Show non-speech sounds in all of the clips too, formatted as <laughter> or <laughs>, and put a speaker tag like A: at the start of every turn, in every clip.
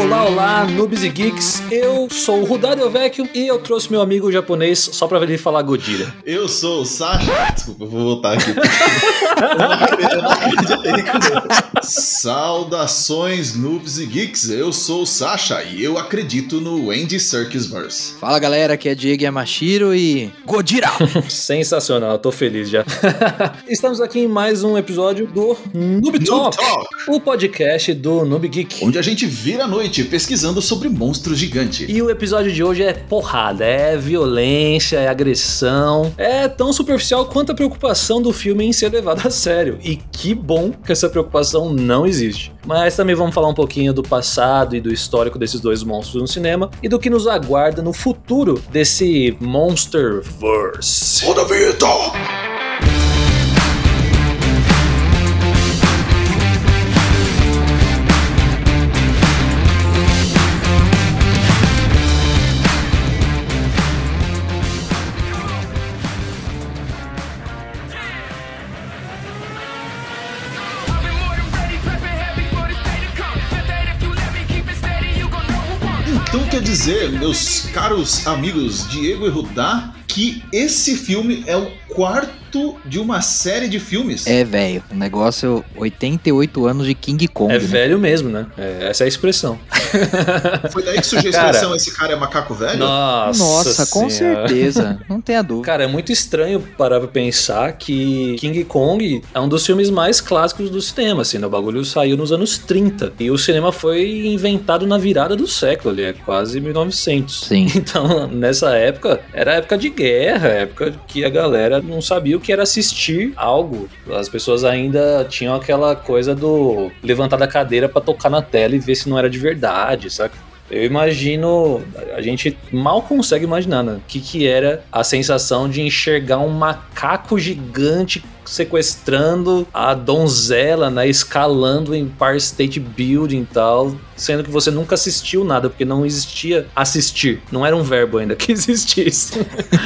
A: Olá, olá, noobs e geeks. Eu sou o Rudario Vecchio e eu trouxe meu amigo japonês só pra ver ele falar Godira.
B: Eu sou o Sasha. Desculpa, eu vou voltar aqui. <laughs> eu não acreditei Saudações, noobs e geeks. Eu sou o Sasha e eu acredito no Andy Serkis Verse.
C: Fala galera, aqui é Diego Yamashiro e. Godira! <laughs>
A: Sensacional, tô feliz já. <laughs> Estamos aqui em mais um episódio do Noob Talk,
B: Talk,
A: o podcast do Noob Geek.
B: onde a gente vira a noite pesquisando sobre monstros gigantes.
A: E o episódio de hoje é porrada, é violência, é agressão, é tão superficial quanto a preocupação do filme em ser levado a sério. E que bom que essa preocupação não existe. Mas também vamos falar um pouquinho do passado e do histórico desses dois monstros no cinema e do que nos aguarda no futuro desse Monsterverse.
B: Roda a dizer, meus caros amigos Diego e Rudá, que esse filme é o quarto de uma série de filmes.
C: É, velho, o negócio 88 anos de King Kong.
A: É
C: né?
A: velho mesmo, né? É, essa é a expressão. <laughs>
B: Foi daí que surgiu a
A: Cara.
B: expressão esse cara é macaco velho?
A: Nossa,
C: Nossa, com
A: Senhora.
C: certeza. <laughs> Não tenha dúvida.
A: Cara, é muito estranho parar pra pensar que King Kong é um dos filmes mais clássicos do cinema, assim, né? O bagulho saiu nos anos 30. E o cinema foi inventado na virada do século, ali, é quase 1900.
C: Sim. <laughs>
A: Então, nessa época, era época de guerra, época que a galera não sabia o que era assistir algo. As pessoas ainda tinham aquela coisa do levantar da cadeira pra tocar na tela e ver se não era de verdade, saca? Eu imagino, a gente mal consegue imaginar, né? O que, que era a sensação de enxergar um macaco gigante sequestrando a donzela, né? Escalando em Empire State Building e tal. Sendo que você nunca assistiu nada, porque não existia assistir. Não era um verbo ainda que <laughs> existisse.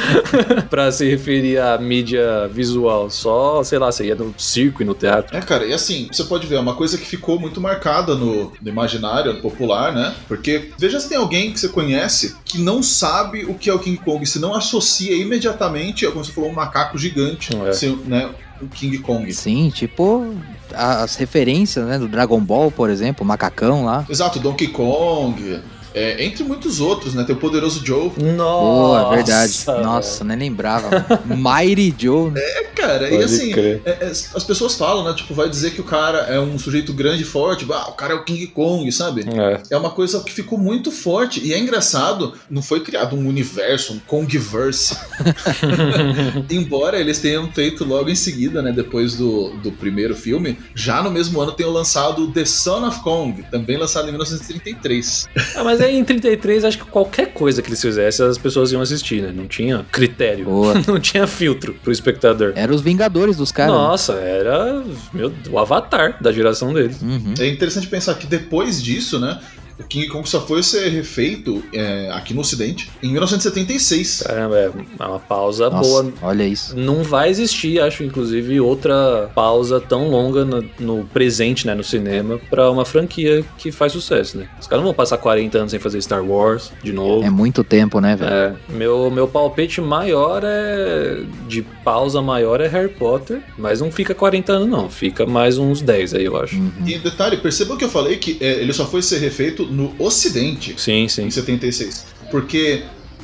A: <laughs> pra se referir à mídia visual. Só, sei lá, você ia no circo e no teatro.
B: É, cara, e assim, você pode ver, é uma coisa que ficou muito marcada no, no imaginário popular, né? Porque veja se tem alguém que você conhece que não sabe o que é o King Kong, se não associa imediatamente, como você falou, um macaco gigante,
A: É.
B: né? O King Kong.
C: Sim, tipo as referências, né, do Dragon Ball, por exemplo, o macacão lá.
B: Exato, Donkey Kong, é, entre muitos outros, né? Tem o Poderoso Joe.
A: Nossa!
C: Boa, verdade. Nossa, nem lembrava. <laughs> Mighty Joe, né?
B: É, cara, e
A: Pode
B: assim,
A: crer.
B: é- é- as pessoas falam, né? Tipo, vai dizer que o cara é um sujeito grande e forte, ah, o cara é o King Kong, sabe?
A: É.
B: É uma coisa que ficou muito forte. E é engraçado, não foi criado um universo, um Kongverse. <laughs> Embora eles tenham feito logo em seguida, né? Depois do, do primeiro filme, já no mesmo ano tenham lançado The Son of Kong, também lançado em 1933.
A: Ah, mas aí em 33, acho que qualquer coisa que eles fizessem, as pessoas iam assistir, né? Não tinha critério.
C: Boa. <laughs>
A: Não tinha filtro pro espectador.
C: Era os Vingadores dos caras. né?
A: Nossa, era meu, o avatar da geração deles.
C: Uhum.
B: É interessante pensar que depois disso, né? O King Kong só foi ser refeito é, aqui no Ocidente em 1976.
A: Caramba, é uma pausa
C: Nossa,
A: boa.
C: olha isso.
A: Não vai existir, acho, inclusive, outra pausa tão longa no, no presente, né, no cinema, pra uma franquia que faz sucesso, né? Os caras não vão passar 40 anos sem fazer Star Wars de novo.
C: É muito tempo, né, velho?
A: É, meu, meu palpite maior é. De pausa maior é Harry Potter, mas não fica 40 anos, não. Fica mais uns 10 aí, eu acho.
C: Uhum.
B: E detalhe, percebam que eu falei que é, ele só foi ser refeito no Ocidente
A: Sim, sim.
B: em 76. Porque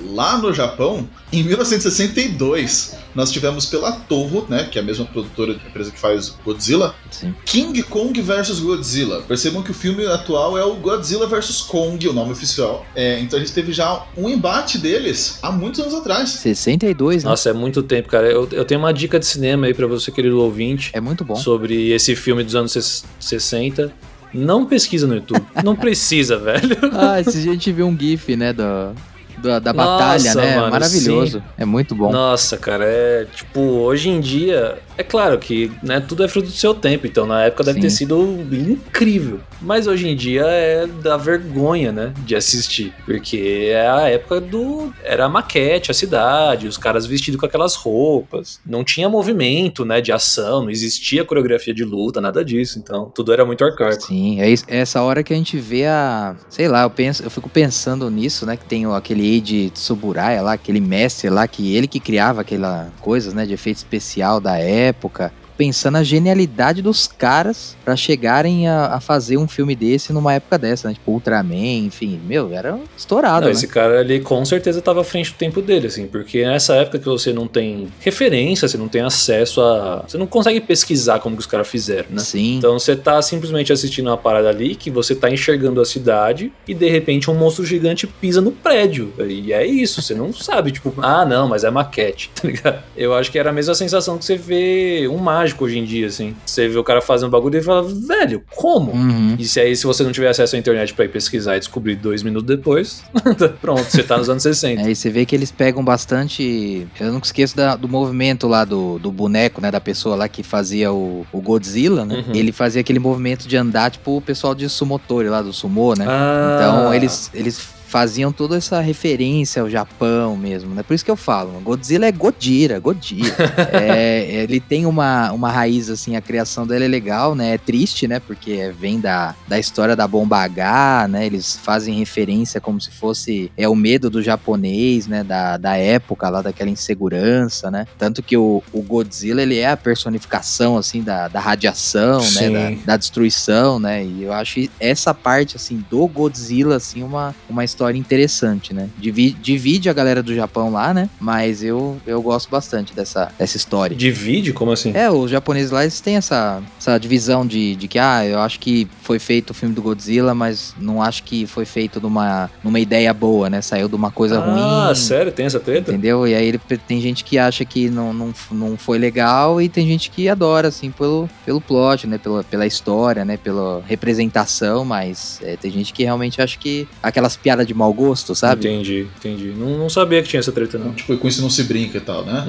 B: lá no Japão, em 1962, nós tivemos pela Toho, né, que é a mesma produtora, empresa que faz Godzilla,
C: Sim.
B: King Kong vs Godzilla. Percebam que o filme atual é o Godzilla vs Kong, o nome oficial. É, então a gente teve já um embate deles há muitos anos atrás.
C: 62, né?
A: Nossa, é muito tempo, cara. Eu, eu tenho uma dica de cinema aí pra você, querido ouvinte,
C: É muito bom.
A: sobre esse filme dos anos ses- 60. Não pesquisa no YouTube. Não precisa, <laughs> velho.
C: Ah, esse dia a gente viu um gif, né, do, da, da
A: Nossa,
C: batalha, né?
A: mano,
C: Maravilhoso. É muito bom.
A: Nossa, cara, é tipo, hoje em dia, é claro que né, tudo é fruto do seu tempo, então na época deve
C: Sim.
A: ter sido incrível. Mas hoje em dia é da vergonha, né, de assistir, porque é a época do. Era a maquete, a cidade, os caras vestidos com aquelas roupas. Não tinha movimento, né, de ação, não existia coreografia de luta, nada disso, então tudo era muito arcaico.
C: Sim, é é essa hora que a gente vê a. Sei lá, eu penso, eu fico pensando nisso, né? Que tem aquele Eiji Tsuburaya lá, aquele mestre lá, que ele que criava aquela coisas, né? De efeito especial da época. Pensando a genialidade dos caras pra chegarem a, a fazer um filme desse numa época dessa, né? Tipo, Ultraman, enfim, meu, era estourado,
A: Não,
C: né?
A: esse cara ali com certeza tava à frente do tempo dele, assim, porque nessa época que você não tem referência, você não tem acesso a. Você não consegue pesquisar como que os caras fizeram, né?
C: Sim.
A: Então você tá simplesmente assistindo uma parada ali que você tá enxergando a cidade e de repente um monstro gigante pisa no prédio. E é isso, você não sabe, tipo, ah, não, mas é maquete, <laughs> tá ligado? Eu acho que era a mesma sensação que você vê um mágico hoje em dia, assim. Você vê o cara fazendo bagulho e fala, velho, como?
C: Uhum.
A: E se aí, se você não tiver acesso à internet pra ir pesquisar e descobrir dois minutos depois, <laughs> pronto, você tá nos anos 60.
C: Aí você vê que eles pegam bastante. Eu nunca esqueço da- do movimento lá do, do boneco, né? Da pessoa lá que fazia o, o Godzilla, né?
A: Uhum.
C: Ele fazia aquele movimento de andar, tipo o pessoal de sumotori lá do sumô, né?
A: Ah.
C: Então eles, eles faziam toda essa referência ao Japão mesmo, né? Por isso que eu falo, Godzilla é Godira, Godira. <laughs> é, ele tem uma, uma raiz, assim, a criação dele é legal, né? É triste, né? Porque vem da, da história da bomba H, né? Eles fazem referência como se fosse é o medo do japonês, né? Da, da época lá, daquela insegurança, né? Tanto que o, o Godzilla, ele é a personificação, assim, da, da radiação,
A: Sim.
C: né? Da, da destruição, né? E eu acho essa parte, assim, do Godzilla, assim, uma, uma história interessante, né? Divi- divide a galera do Japão lá, né? Mas eu, eu gosto bastante dessa, dessa história.
A: Divide? Como assim?
C: É, os japoneses lá, eles têm essa, essa divisão de, de que, ah, eu acho que foi feito o filme do Godzilla, mas não acho que foi feito numa, numa ideia boa, né? Saiu de uma coisa
A: ah,
C: ruim.
A: sério? Tem essa treta?
C: Entendeu? E aí ele, tem gente que acha que não, não, não foi legal e tem gente que adora, assim, pelo, pelo plot, né? Pela, pela história, né? Pela representação, mas é, tem gente que realmente acha que aquelas piadas de mau gosto, sabe?
A: Entendi, entendi. Não, não sabia que tinha essa treta, não.
B: Tipo, com isso não se brinca e tal, né?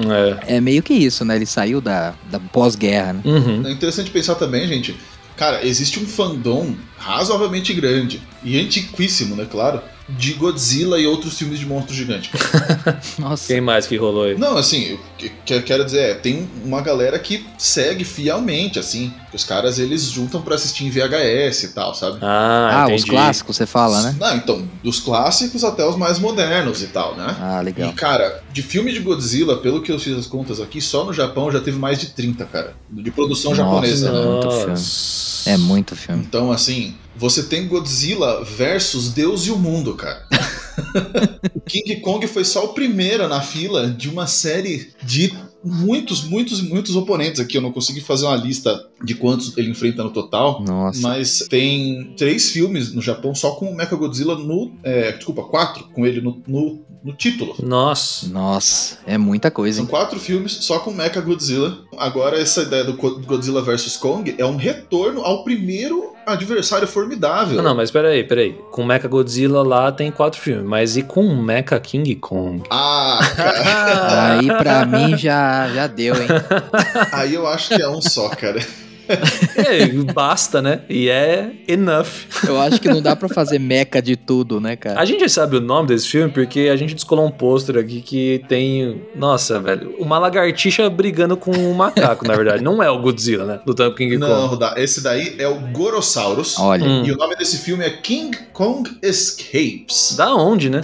A: É.
C: É meio que isso, né? Ele saiu da, da pós-guerra, né?
A: Uhum.
B: É interessante pensar também, gente. Cara, existe um fandom razoavelmente grande e antiquíssimo, né? Claro, de Godzilla e outros filmes de monstro gigante. <laughs>
C: Nossa.
A: Quem mais que rolou aí?
B: Não, assim, o que eu quero dizer é, tem uma galera que segue fielmente, assim. Os caras, eles juntam pra assistir em VHS e tal, sabe?
A: Ah,
C: Ah, os clássicos, você fala, né?
B: Não, então, dos clássicos até os mais modernos e tal, né?
C: Ah, legal.
B: E, cara, de filme de Godzilla, pelo que eu fiz as contas aqui, só no Japão já teve mais de 30, cara. De produção
C: Nossa,
B: japonesa, né?
C: muito filme.
A: Nossa.
C: É muito filme.
B: Então, assim, você tem Godzilla versus Deus e o mundo, cara. <laughs> o King Kong foi só o primeiro na fila de uma série de muitos, muitos, muitos oponentes aqui. Eu não consegui fazer uma lista de quantos ele enfrenta no total.
C: Nossa.
B: Mas tem três filmes no Japão só com o Mechagodzilla no. é, desculpa, quatro com ele no, no, no título.
A: Nossa.
C: Nossa, é muita coisa,
B: São
C: hein?
B: quatro filmes só com Mecha Godzilla. Agora, essa ideia do Go- Godzilla vs Kong é um retorno ao primeiro adversário formidável.
A: Não, não, mas peraí, peraí. Com Mecha Godzilla lá tem quatro filmes, mas e com Mecha King Kong?
B: Ah, cara, <laughs>
C: Aí pra mim já, já deu, hein? <laughs>
B: aí eu acho que é um só, cara. <laughs>
A: É, basta, né? E é enough.
C: Eu acho que não dá pra fazer meca de tudo, né, cara?
A: A gente sabe o nome desse filme porque a gente descolou um pôster aqui que tem. Nossa, velho. Uma lagartixa brigando com um macaco, na verdade. Não é o Godzilla, né? Lutando com King
B: Não,
A: Kong.
B: Rodar, esse daí é o Gorosaurus.
C: Olha,
A: Hum.
B: E o nome desse filme é King Kong Escapes.
A: Da onde, né?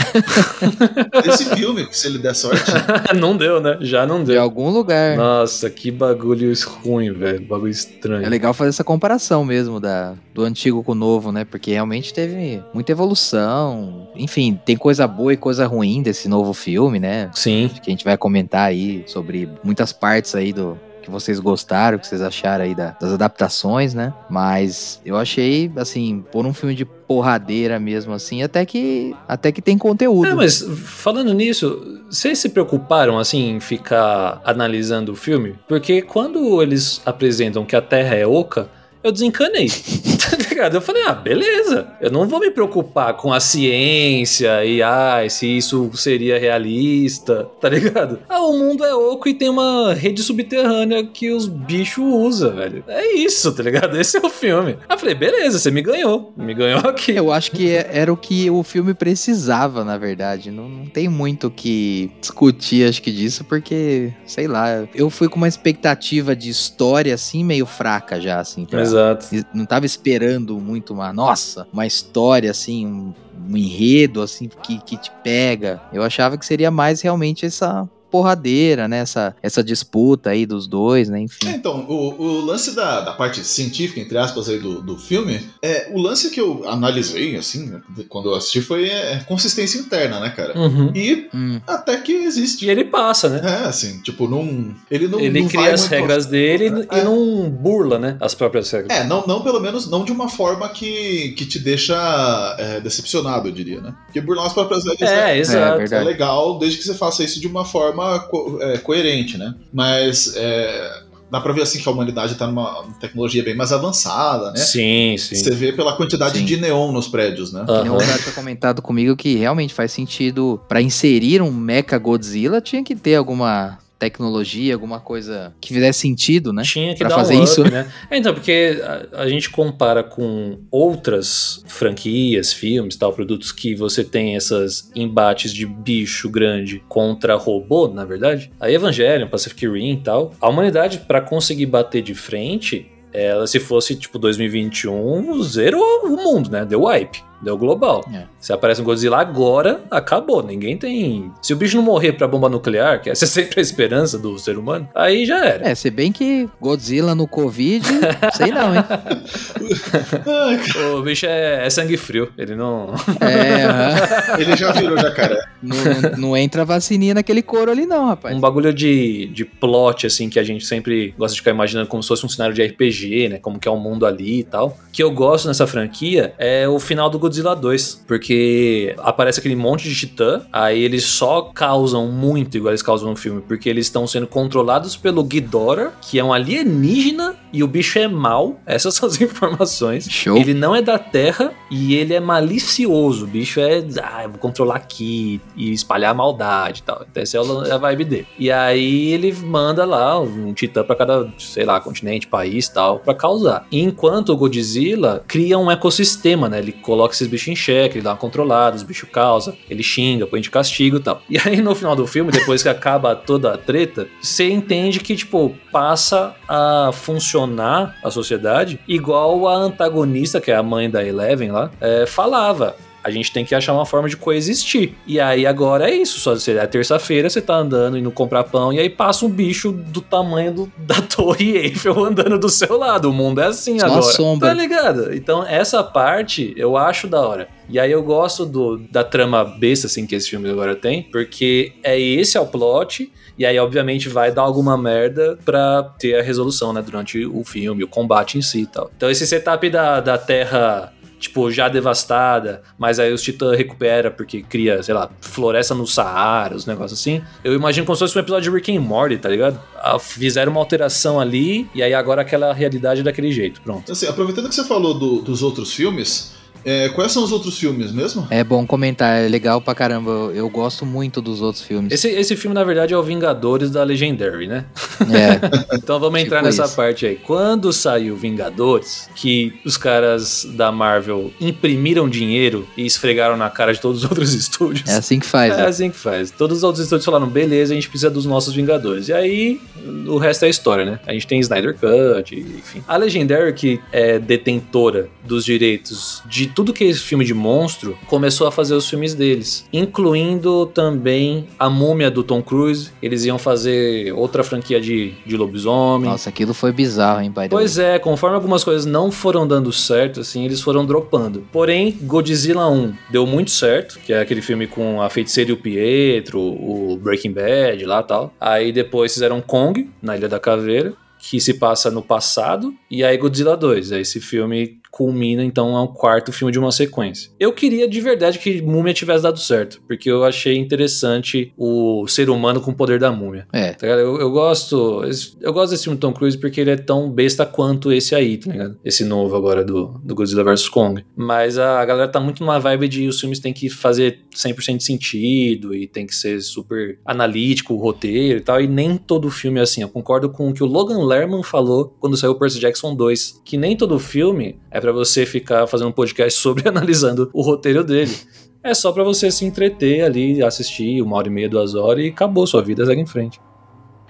A: <laughs>
B: Esse filme, se ele der sorte, <laughs>
A: não deu, né? Já não
C: de
A: deu.
C: algum lugar.
A: Nossa, que bagulho ruim, velho. Bagulho estranho.
C: É legal fazer essa comparação mesmo da, do antigo com o novo, né? Porque realmente teve muita evolução. Enfim, tem coisa boa e coisa ruim desse novo filme, né?
A: Sim.
C: Que a gente vai comentar aí sobre muitas partes aí do que vocês gostaram, que vocês acharam aí da- das adaptações, né? Mas eu achei, assim, por um filme de porradeira mesmo, assim, até que até que tem conteúdo.
A: É, mas falando nisso, vocês se preocuparam assim em ficar analisando o filme? Porque quando eles apresentam que a Terra é oca, eu desencanei. Ligado? Eu falei, ah, beleza. Eu não vou me preocupar com a ciência e, ah, se isso seria realista, tá ligado? <laughs> Ah, o mundo é oco e tem uma rede subterrânea que os bichos usam, velho. É isso, tá ligado? Esse é o filme. Aí eu falei, beleza, você me ganhou. Me ganhou aqui.
C: Eu acho que é- era o que o filme precisava, na verdade. Não, não tem muito o que discutir, acho que disso, porque, sei lá, eu fui com uma expectativa de história, assim, meio fraca já, assim. pra-
A: Exato.
C: Não tava esperando muito uma, nossa, uma história, assim, um, um enredo, assim, que, que te pega. Eu achava que seria mais realmente essa porradeira, né? Essa, essa disputa aí dos dois, né?
B: É,
C: Enfim.
B: então, o, o lance da, da parte científica, entre aspas, aí do, do filme, é, o lance que eu analisei, assim, né, quando eu assisti, foi é, consistência interna, né, cara?
A: Uhum.
B: E
C: Hum.
B: até que existe.
A: E ele passa, né?
B: É, assim, tipo, não. Ele não.
A: ele
B: não
A: cria
B: vai
A: as
B: muito-
A: regras dele e
B: É.
A: não burla, né? As próprias regras.
B: É, não, não pelo menos não de uma forma que, que te deixa é, decepcionado, eu diria, né? Porque burlar as próprias regras
A: É, exato.
C: É,
B: é
C: verdade.
B: legal desde que você faça isso de uma forma co- é, coerente, né? Mas é, dá pra ver assim que a humanidade tá numa tecnologia bem mais avançada, né?
A: Sim, sim.
B: Você vê pela quantidade
C: Sim.
B: de neon nos prédios, né?
A: Aham.
C: O tinha comentado comigo que realmente faz sentido pra inserir um Mecha Godzilla tinha que ter alguma tecnologia, alguma coisa que fizesse sentido, né?
A: Tinha que
C: Pra
A: dar
C: fazer
A: um up,
C: isso,
A: né? É, então, porque a, a gente compara com outras franquias, filmes, tal, produtos que você tem essas embates de bicho grande contra robô, na verdade. A Evangelion, Pacific Rim e tal. A humanidade, pra conseguir bater de frente, ela se fosse tipo 2021, zerou o mundo, né? Deu wipe. Deu global.
C: É.
A: Se aparece um Godzilla agora, acabou. Ninguém tem. Se o bicho não morrer pra bomba nuclear, que essa é sempre a esperança do ser humano, aí já era.
C: É, se bem que Godzilla no Covid, <laughs> sei não, hein? <laughs>
A: O bicho é, é sangue frio, ele não.
C: É, <laughs>
B: ele já virou jacaré.
C: não, não- entra vacininha naquele couro ali não, rapaz.
A: Um bagulho de, de plot, assim, que a gente sempre gosta de ficar imaginando como se fosse um cenário de RPG, né? Como que é o mundo ali e tal. Que eu gosto nessa franquia é o final do Godzilla 2. Porque aparece aquele monte de titã, aí eles só causam muito igual eles causam no filme, porque eles estão sendo controlados pelo Ghidorah, que é um alienígena, e o bicho é mau. <laughs> Essas são as informações.
C: Show.
A: Ele não é da Terra e ele é malicioso. O bicho é, ah, eu vou controlar aqui e espalhar a maldade e tal. Então, essa é a- a vibe dele. E aí ele manda lá um titã pra cada, sei lá, continente, país e tal, pra causar. Enquanto o Godzilla cria um ecossistema, né? Ele coloca esses bichos em xeque, ele dá uma controlada, os bichos causam, ele xinga, põe de castigo e tal. E aí no final do filme, depois que acaba toda a treta, você entende que, tipo, passa a funcionar a sociedade igual a antagonista, que é a mãe da Eleven lá, é, falava. A gente tem que achar uma forma de coexistir. E aí agora é isso. Só é terça-feira, você tá andando indo comprar pão, e aí passa um bicho do tamanho do- <laughs> da torre Eiffel andando do seu lado. O mundo é assim
C: Só
A: agora.
C: sombra.
A: Tá ligado? Então, essa parte eu acho da hora. E aí eu gosto do, da trama besta, assim, que esse filme agora tem, porque é esse é o plot, e aí, obviamente, vai dar alguma merda pra ter a resolução, né, durante o filme, o combate em si e tal. Então, esse setup da, da Terra. Tipo, já devastada, mas aí os titãs recupera porque cria, sei lá, floresta no Saara, os negócios assim. Eu imagino como se fosse um episódio de Rick and Morty, tá ligado? Ah, Fizeram uma alteração ali, e aí agora aquela realidade é daquele jeito, pronto.
B: Assim, aproveitando que você falou do- dos outros filmes, é, quais são os outros filmes mesmo?
C: É bom comentar, é legal pra caramba. Eu, eu gosto muito dos outros filmes.
A: Esse, esse filme, na verdade, é o Vingadores da Legendary, né?
C: É, <laughs>
A: Então vamos entrar
C: Tipo
A: nessa
C: isso.
A: parte aí. Quando saiu Vingadores, que os caras da Marvel imprimiram dinheiro e esfregaram na cara de todos os outros <laughs> estúdios.
C: é assim que faz.
A: É
C: né?
A: assim que faz. Todos os outros estúdios falaram, beleza, a gente precisa dos nossos Vingadores. E aí, o resto é história, né? A gente tem Snyder Cut, enfim. A Legendary, que é detentora dos direitos de tudo que é esse filme de monstro, começou a fazer os filmes deles. Incluindo também a múmia do Tom Cruise. Eles iam fazer outra franquia de, de lobisomem.
C: Nossa, aquilo foi bizarro, hein, pai?
A: Pois é, conforme algumas coisas não foram dando certo, assim, eles foram dropando. Porém, Godzilla 1 deu muito certo, que é aquele filme com a Feiticeira e o Pietro, o Breaking Bad lá e tal. Aí depois fizeram Kong, na Ilha da Caveira, que se passa no passado, e aí Godzilla 2, é esse filme culmina então a um quarto filme de uma sequência. Eu queria de verdade que Múmia tivesse dado certo, porque eu achei interessante o ser humano com o poder da múmia.
C: É.
A: Tá ligado? Eu, eu gosto. Eu gosto desse filme do Tom Cruise porque ele é tão besta quanto esse aí, tá ligado? Esse novo agora do, do Godzilla vs Kong. Mas a galera tá muito numa vibe de os filmes têm que fazer 100% de sentido e tem que ser super analítico o roteiro e tal. E nem todo filme é assim. Eu concordo com o que o Logan Lerman falou quando saiu o Percy Jackson 2. Que nem todo filme é pra você ficar fazendo um podcast <laughs> sobre analisando o roteiro dele. É só pra você se entreter ali, assistir uma hora e meia, duas horas e acabou, sua vida segue em frente.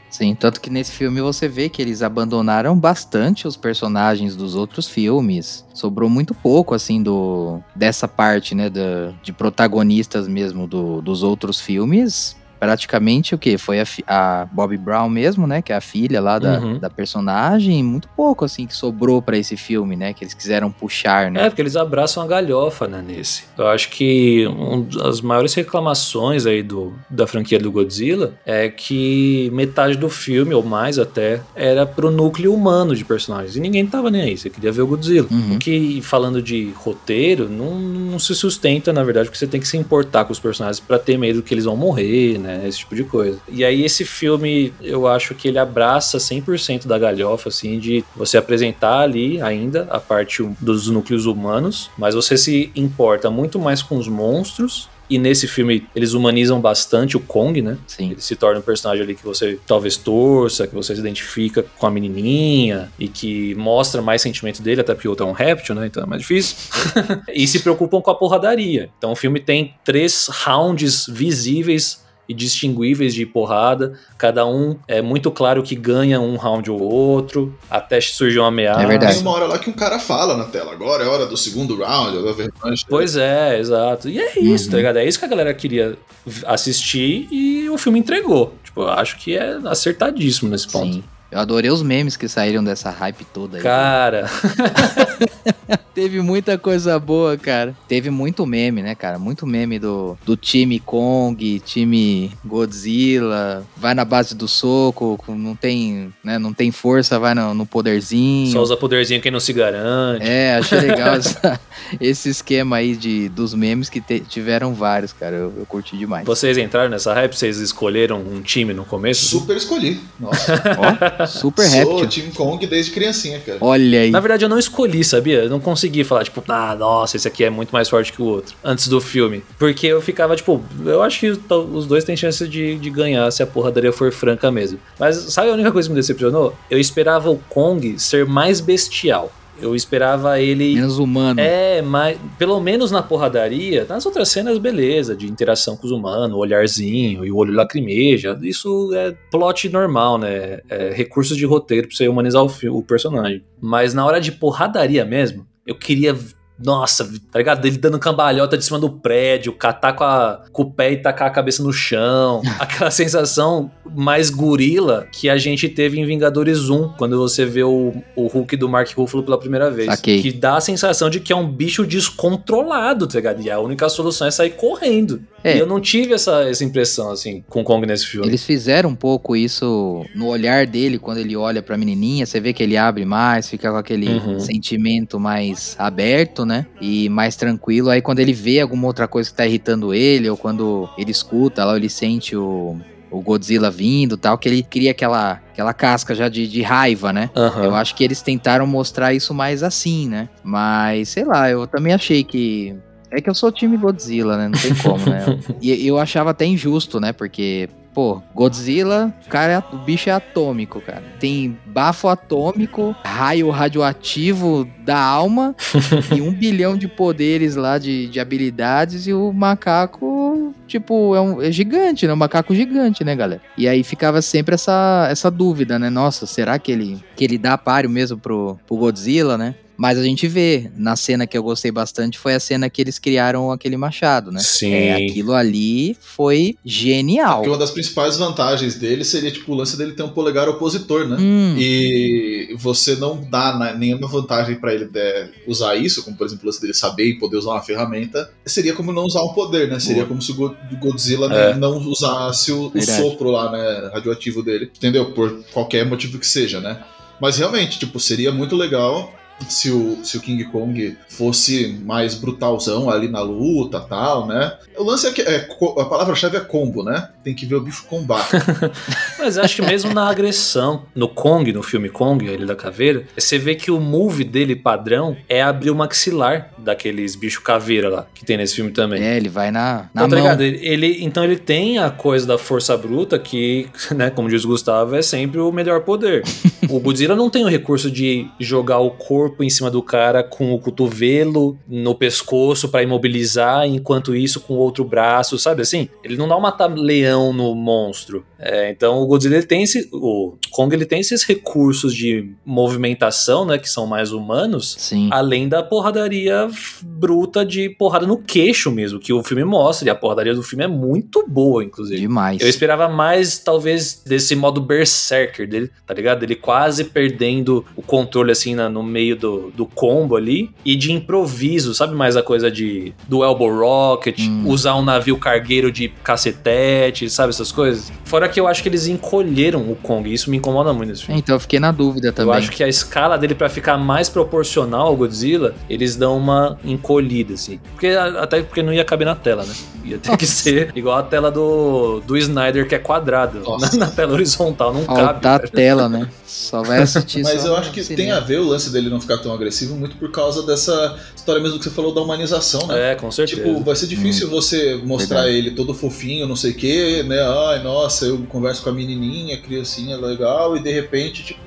C: Sim, tanto que nesse filme você vê que eles abandonaram bastante os personagens dos outros filmes. Sobrou muito pouco, assim, do dessa parte, né, da, de protagonistas mesmo do, dos outros filmes. Praticamente o que? Foi a, a Bobby Brown mesmo, né? Que é a filha lá da,
A: Uhum.
C: da personagem. Muito pouco, assim, que sobrou pra esse filme, né? Que eles quiseram puxar, né?
A: É, porque eles abraçam a galhofa, né, nesse. Eu acho que uma das maiores reclamações aí do, da franquia do Godzilla é que metade do filme, ou mais até, era pro núcleo humano de personagens. E ninguém tava nem aí, você queria ver o Godzilla.
C: Uhum.
A: O que, falando de roteiro, não, não se sustenta, na verdade, porque você tem que se importar com os personagens pra ter medo que eles vão morrer, né? Esse tipo de coisa. E aí, esse filme, eu acho que ele abraça 100% da galhofa, assim, de você apresentar ali ainda a parte dos núcleos humanos, mas você se importa muito mais com os monstros. E nesse filme eles humanizam bastante o Kong, né?
C: Sim.
A: Ele se torna um personagem ali que você talvez torça, que você se identifica com a menininha e que mostra mais sentimento dele, até porque o outro é um réptil, né? Então é mais difícil. <laughs> e se preocupam com a porradaria. Então o filme tem três rounds visíveis distinguíveis de porrada. Cada um é muito claro que ganha um round ou outro, até surgir uma ameaça.
C: É verdade.
B: Tem uma hora lá que um cara fala na tela, agora é hora do segundo round, é da revanche.
A: Pois é, exato. E é isso,
C: Uhum.
A: tá ligado? É isso que a galera queria assistir e o filme entregou. Tipo, eu acho que é acertadíssimo nesse ponto.
C: Sim. Eu adorei os memes que saíram dessa hype toda aí.
A: Cara, <laughs>
C: Teve muita coisa boa, cara. Teve muito meme, né, cara? Muito meme do, do time Kong, time Godzilla. Vai na base do soco, não tem, né, não tem força, vai no, no poderzinho.
A: só usa poderzinho quem não se garante.
C: É, achei legal <laughs> essa- esse esquema aí de, dos memes que te- tiveram vários, cara. Eu, eu curti demais.
A: Vocês entraram nessa hype? Vocês escolheram um time no começo?
B: Super escolhi. Nossa, <laughs>
C: Ó, super
B: sou
C: réptil.
B: Team Kong desde criancinha, cara.
C: Olha aí.
A: Na verdade, eu não escolhi, sabia? Eu não consegui falar, tipo, ah, nossa, esse aqui é muito mais forte que o outro, antes do filme. Porque eu ficava, tipo, eu acho que os dois têm chance de, de ganhar se a porradaria for franca mesmo. Mas sabe a única coisa que me decepcionou? Eu esperava o Kong ser mais bestial. Eu esperava ele.
C: Menos humano.
A: É, mas pelo menos na porradaria, nas outras cenas, beleza, de interação com os humanos, o olharzinho e o olho lacrimeja, isso é plot normal, né? É recursos de roteiro pra você humanizar o, o personagem. Mas na hora de porradaria mesmo, eu queria. Nossa, tá ligado? Ele dando cambalhota de cima do prédio, catar com, a, com o pé e tacar a cabeça no chão. <laughs> Aquela sensação mais gorila que a gente teve em Vingadores 1, quando você vê o, o Hulk do Mark Ruffalo pela primeira vez.
C: Saquei.
A: Que dá a sensação de que é um bicho descontrolado, tá ligado? E a única solução é sair correndo.
C: É.
A: E eu não tive essa, essa impressão, assim, com o Kong nesse filme.
C: Eles fizeram um pouco isso no olhar dele quando ele olha pra menininha, você vê que ele abre mais, fica com aquele
A: Uhum.
C: sentimento mais aberto, né? E mais tranquilo. Aí quando ele vê alguma outra coisa que tá irritando ele, ou quando ele escuta lá, ele sente o, o Godzilla vindo e tal, que ele cria aquela, aquela casca já de, de raiva, né?
A: Aham.
C: Eu acho que eles tentaram mostrar isso mais assim, né? Mas, sei lá, eu também achei que. É que eu sou time Godzilla, né? Não tem como, né? <laughs> E eu achava até injusto, né? Porque, pô, Godzilla, o cara, é- o bicho é atômico, cara. Tem bafo atômico, raio radioativo da alma <laughs> e um bilhão de poderes lá de, de habilidades e o macaco, tipo, é, um, é gigante, né? Um macaco gigante, né, galera? E aí ficava sempre essa, essa dúvida, né? Nossa, será que ele, que ele dá páreo mesmo pro, pro Godzilla, né? Mas a gente vê, na cena que eu gostei bastante, foi a cena que eles criaram aquele machado, né?
A: Sim.
C: É, aquilo ali foi genial.
B: Porque uma das principais vantagens dele seria, tipo, o lance dele ter um polegar opositor, né?
C: Hum,
B: E você não dá nenhuma vantagem pra ele de- usar isso, como por exemplo o lance dele saber e poder usar uma ferramenta, seria como não usar um poder, né? Seria
C: Boa.
B: como se o Go- Godzilla
A: É.
B: não usasse o, o sopro lá, né, radioativo dele, entendeu? Por qualquer motivo que seja, né? Mas realmente, tipo, seria muito legal se o, se o King Kong fosse mais brutalzão ali na luta tal, né? O lance é que é, a palavra-chave é combo, né? Tem que ver o bicho combate. <laughs>
A: Mas acho que mesmo na agressão, no Kong, no filme Kong, Ilha da Caveira, você vê que o move dele padrão é abrir o maxilar daqueles bicho caveira lá, que tem nesse filme também.
C: É, ele vai na, na
A: Então, tá
C: mão.
A: ligado? Ele, ele- então ele tem a coisa da força bruta que, <laughs> né, como diz o Gustavo, é sempre o melhor poder. <laughs> o Godzilla não tem o recurso de jogar o corpo em cima do cara com o cotovelo no pescoço pra imobilizar, enquanto isso com o outro braço, sabe assim? Ele não dá um mata-leão no monstro. É, então o Godzilla ele tem esse, o Kong ele tem esses recursos de movimentação, né, que são mais humanos,
C: Sim.
A: Além da porradaria bruta de porrada no queixo mesmo, que o filme mostra, e a porradaria do filme é muito boa, inclusive.
C: Demais.
A: Eu esperava mais, talvez, desse modo berserker dele, tá ligado? Ele quase perdendo o controle, assim, na- no meio do, do combo ali. E de improviso, sabe mais a coisa de do Elbow Rocket,
C: Hum.
A: usar um navio cargueiro de cacetete, sabe essas coisas? Fora que eu acho que eles encolheram o Kong, e isso me incomoda muito nesse filme.
C: Então eu fiquei na dúvida também.
A: Eu acho que a escala dele pra ficar mais proporcional ao Godzilla, eles dão uma encolhida, assim. Porque, até porque não ia caber na tela, né? Ia ter que ser igual a tela do, do Snyder, que é quadrada. <laughs>
B: Nossa.
A: Na, na tela horizontal, não cabe.
C: Faltar a
A: cara.
C: tela, né? Só vai assistir
B: Mas
C: só
B: eu acho que tem a ver o lance dele não ficar tão agressivo muito por causa dessa história mesmo que você falou da humanização, né?
A: É, com certeza.
B: Tipo, vai ser difícil você mostrar
C: Verdade.
B: ele todo fofinho, não sei o quê, né? Ai, nossa, eu converso com a menininha, criancinha legal, e de repente, tipo,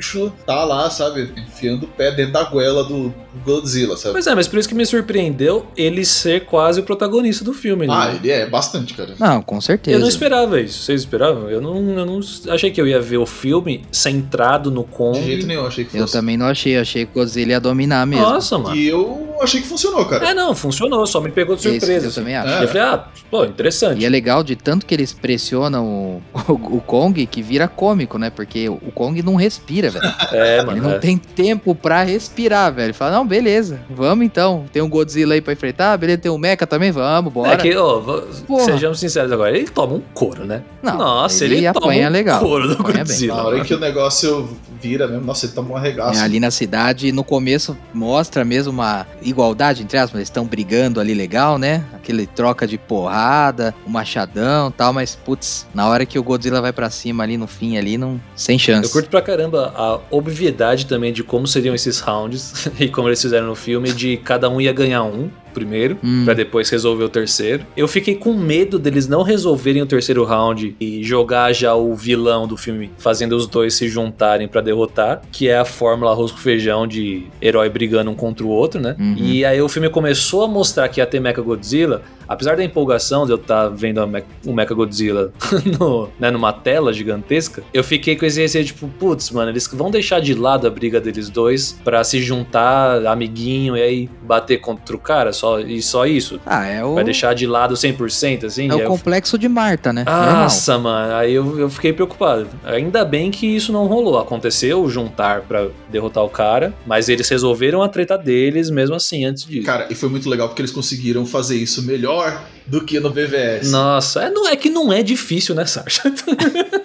B: bicho tá lá, sabe? Enfiando o pé dentro da goela do Godzilla, sabe?
A: Pois é, mas por isso que me surpreendeu ele ser quase o protagonista do filme, né?
B: Ah, ele é bastante, cara.
C: Não, com certeza.
A: Eu não esperava isso. Vocês esperavam? Eu não, eu não achei que eu ia ver o filme centrado no Kong.
B: De jeito nenhum, achei que
C: Eu
B: fosse.
C: também não achei, eu achei que o Godzilla ia dominar mesmo.
A: Nossa, mano.
B: E eu achei que funcionou, cara.
A: É, não, funcionou, só me pegou de surpresa.
C: eu
A: assim.
C: também acho.
B: É.
A: Eu falei, ah, pô, interessante.
C: E é legal de tanto que eles pressionam o, o, <laughs> o Kong que vira cômico, né? Porque o Kong não respira, velho. <laughs>
A: É, mano.
C: Ele não
A: é.
C: tem tempo pra respirar, velho. Ele fala, não, beleza, vamos então. Tem um Godzilla aí pra enfrentar, beleza, tem um Mecha também, vamos, bora.
A: É que, ó, v-
C: Porra.
A: sejamos sinceros agora, ele toma um couro, né?
C: Não,
A: Nossa,
C: ele
A: ele, toma
C: apanha
A: um
C: legal,
A: couro do
C: apanha bem.
A: Godzilla.
B: Na hora que o negócio vira mesmo, nossa, ele toma um arregaço.
C: É, ali na cidade, no começo, mostra mesmo uma igualdade, entre aspas, eles estão brigando ali legal, né? Aquele troca de porrada, o machadão e tal, mas, putz, na hora que o Godzilla vai pra cima ali, no fim ali, não... sem chance.
A: Eu curto pra caramba a obviedade também de como seriam esses rounds <laughs> e como eles fizeram no filme, de cada um ia ganhar um primeiro,
C: Hum.
A: pra depois resolver o terceiro. Eu fiquei com medo deles não resolverem o terceiro round e jogar já o vilão do filme, fazendo os dois se juntarem pra derrotar, que é a fórmula arroz com feijão de herói brigando um contra o outro, né?
C: Uhum.
A: E aí o filme começou a mostrar que ia ter Mecha Godzilla, apesar da empolgação de eu estar vendo a Me- o Mecha Godzilla <laughs> no, né, numa tela gigantesca, eu fiquei com esse receio, tipo, putz, mano, eles vão deixar de lado a briga deles dois pra se juntar, amiguinho, e aí bater contra o cara, só, e só isso?
C: Ah, é o,
A: Vai deixar de lado 100%, assim?
C: é o
A: aí eu
C: complexo de Marta, né? Normal.
A: nossa, mano, aí eu, eu fiquei preocupado. Ainda bem que isso não rolou. Aconteceu juntar pra derrotar o cara, mas eles resolveram a treta deles mesmo assim, antes disso.
B: Cara, e foi muito legal porque eles conseguiram fazer isso melhor do que no BVS.
A: Nossa, é, não, é que não é difícil, né, Sasha?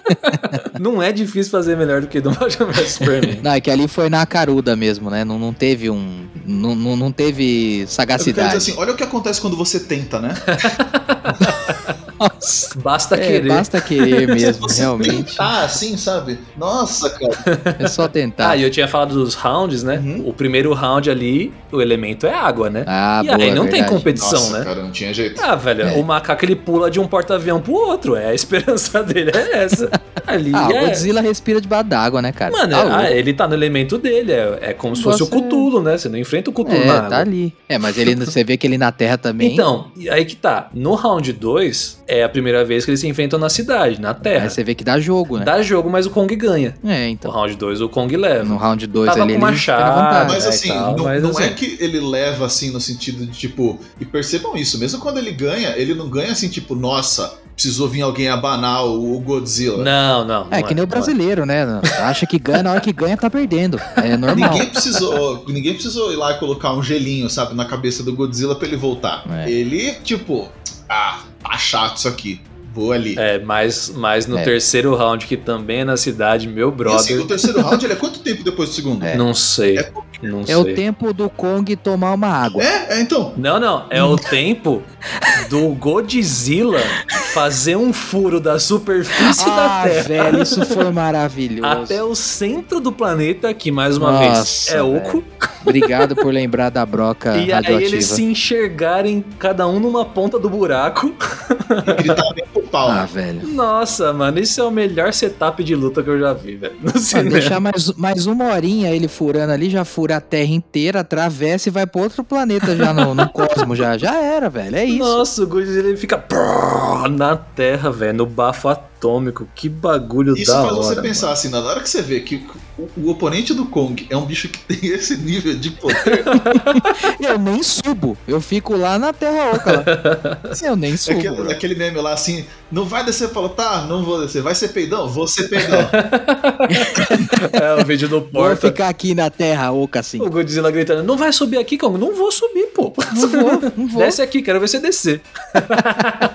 A: <laughs> não é difícil fazer melhor do que do Batman vs Superman.
C: Não, é que ali foi na caruda mesmo, né? Não, não teve um. Não, não, não teve
B: Eu quero dizer
C: sagacidade.
B: assim, olha o que acontece quando você tenta, né? <laughs>
C: Nossa.
A: Basta
C: É,
A: querer.
C: basta querer <laughs> mesmo,
B: você
C: realmente.
B: tentar assim, sabe? Nossa, cara. <laughs>
C: É só tentar.
A: Ah, e eu tinha falado dos rounds, né?
B: Uhum.
A: O primeiro round ali, o elemento é água, né?
C: Ah,
A: e
C: boa,
A: aí não tem
C: verdade.
A: competição,
B: Nossa,
A: né?
B: cara, não tinha jeito.
A: Ah, velho,
C: É.
A: o macaco ele pula de um porta-avião pro outro. É a esperança <laughs> dele, é essa. Ali
C: Ah, o
A: é.
C: Godzilla respira debaixo d'água, né, cara?
A: Mano,
C: Tá
A: é- ah, ele tá no elemento dele. É, é como se fosse o
C: Negócio é-
A: Cutulo, né? Você não enfrenta o Cutulo
C: É,
A: na água.
C: tá ali. É, mas ele, você vê que ele na Terra também.
A: Então, e aí que tá. No round 2, é a primeira vez que eles se enfrentam na cidade, na Terra.
C: Aí você vê que dá jogo, né?
A: Dá jogo, mas o Kong ganha.
C: É,
A: No
C: então.
A: round 2, o Kong leva.
C: No round 2
A: Tava
C: ali,
A: com
C: ele
A: machado,
C: vantagem.
B: Mas
A: é,
B: assim,
A: tal,
B: não,
A: mas
B: não
A: assim-
B: é que ele leva assim no sentido de tipo. E percebam isso, mesmo quando ele ganha, ele não ganha assim, tipo, nossa, precisou vir alguém abanar o Godzilla.
A: Não, não.
C: É,
A: não
C: que nem o brasileiro, né? Acha que ganha, na hora que ganha tá perdendo. É normal.
B: Ninguém precisou, ninguém precisou ir lá e colocar um gelinho, sabe, na cabeça do Godzilla pra ele voltar.
C: É.
B: Ele, tipo, ah, tá chato isso aqui. Vou ali.
A: É, mas, mas no
C: É.
A: terceiro round, que também é na cidade, meu
B: E assim, o
A: brother.
B: terceiro round, ele é quanto tempo depois do segundo?
C: É.
A: Não sei.
B: É
A: Não
C: É
A: sei.
C: o tempo do Kong tomar uma água.
B: É, é então.
A: Não, não. É o tempo do Godzilla fazer um furo da superfície da
C: Ah,
A: Terra
C: velho, isso foi maravilhoso.
A: até o centro do planeta, que mais uma
C: Nossa,
A: vez é oco.
C: Obrigado por lembrar da broca <laughs>
A: E aí
C: radioativa.
A: eles se enxergarem cada um numa ponta do buraco.
B: E gritar bem pro pau.
C: Ah, velho.
A: Nossa, mano, isso é o melhor setup de luta que eu já vi, velho. Cinema.
C: deixar mais, mais uma horinha ele furando ali, já fura a Terra inteira, atravessa e vai pra outro planeta já no, no <laughs> cosmo, já. Já era, velho. É isso.
A: Nossa, o Godzilla ele fica prrr na Terra, velho, no bafo atômico. Que bagulho
B: Isso
A: da
B: faz você
A: hora.
B: pensar assim, na hora que você vê que o, o oponente do Kong é um bicho que <laughs> tem esse nível de poder, <laughs>
C: Eu nem subo. Eu fico lá na Terra Oca. Lá. <laughs> Eu nem
B: é
C: subo.
B: aquele, aquele meme lá assim, não vai descer, falou, tá, não vou descer, vai ser peidão? Vou ser peidão.
A: É o vídeo do
C: Vou
A: Porta.
C: ficar aqui na Terra Oca assim.
A: O Godzilla gritando: Não vai subir aqui, Kong? Não vou subir, pô.
C: Não vou, não vou.
A: Desce aqui, quero ver você descer.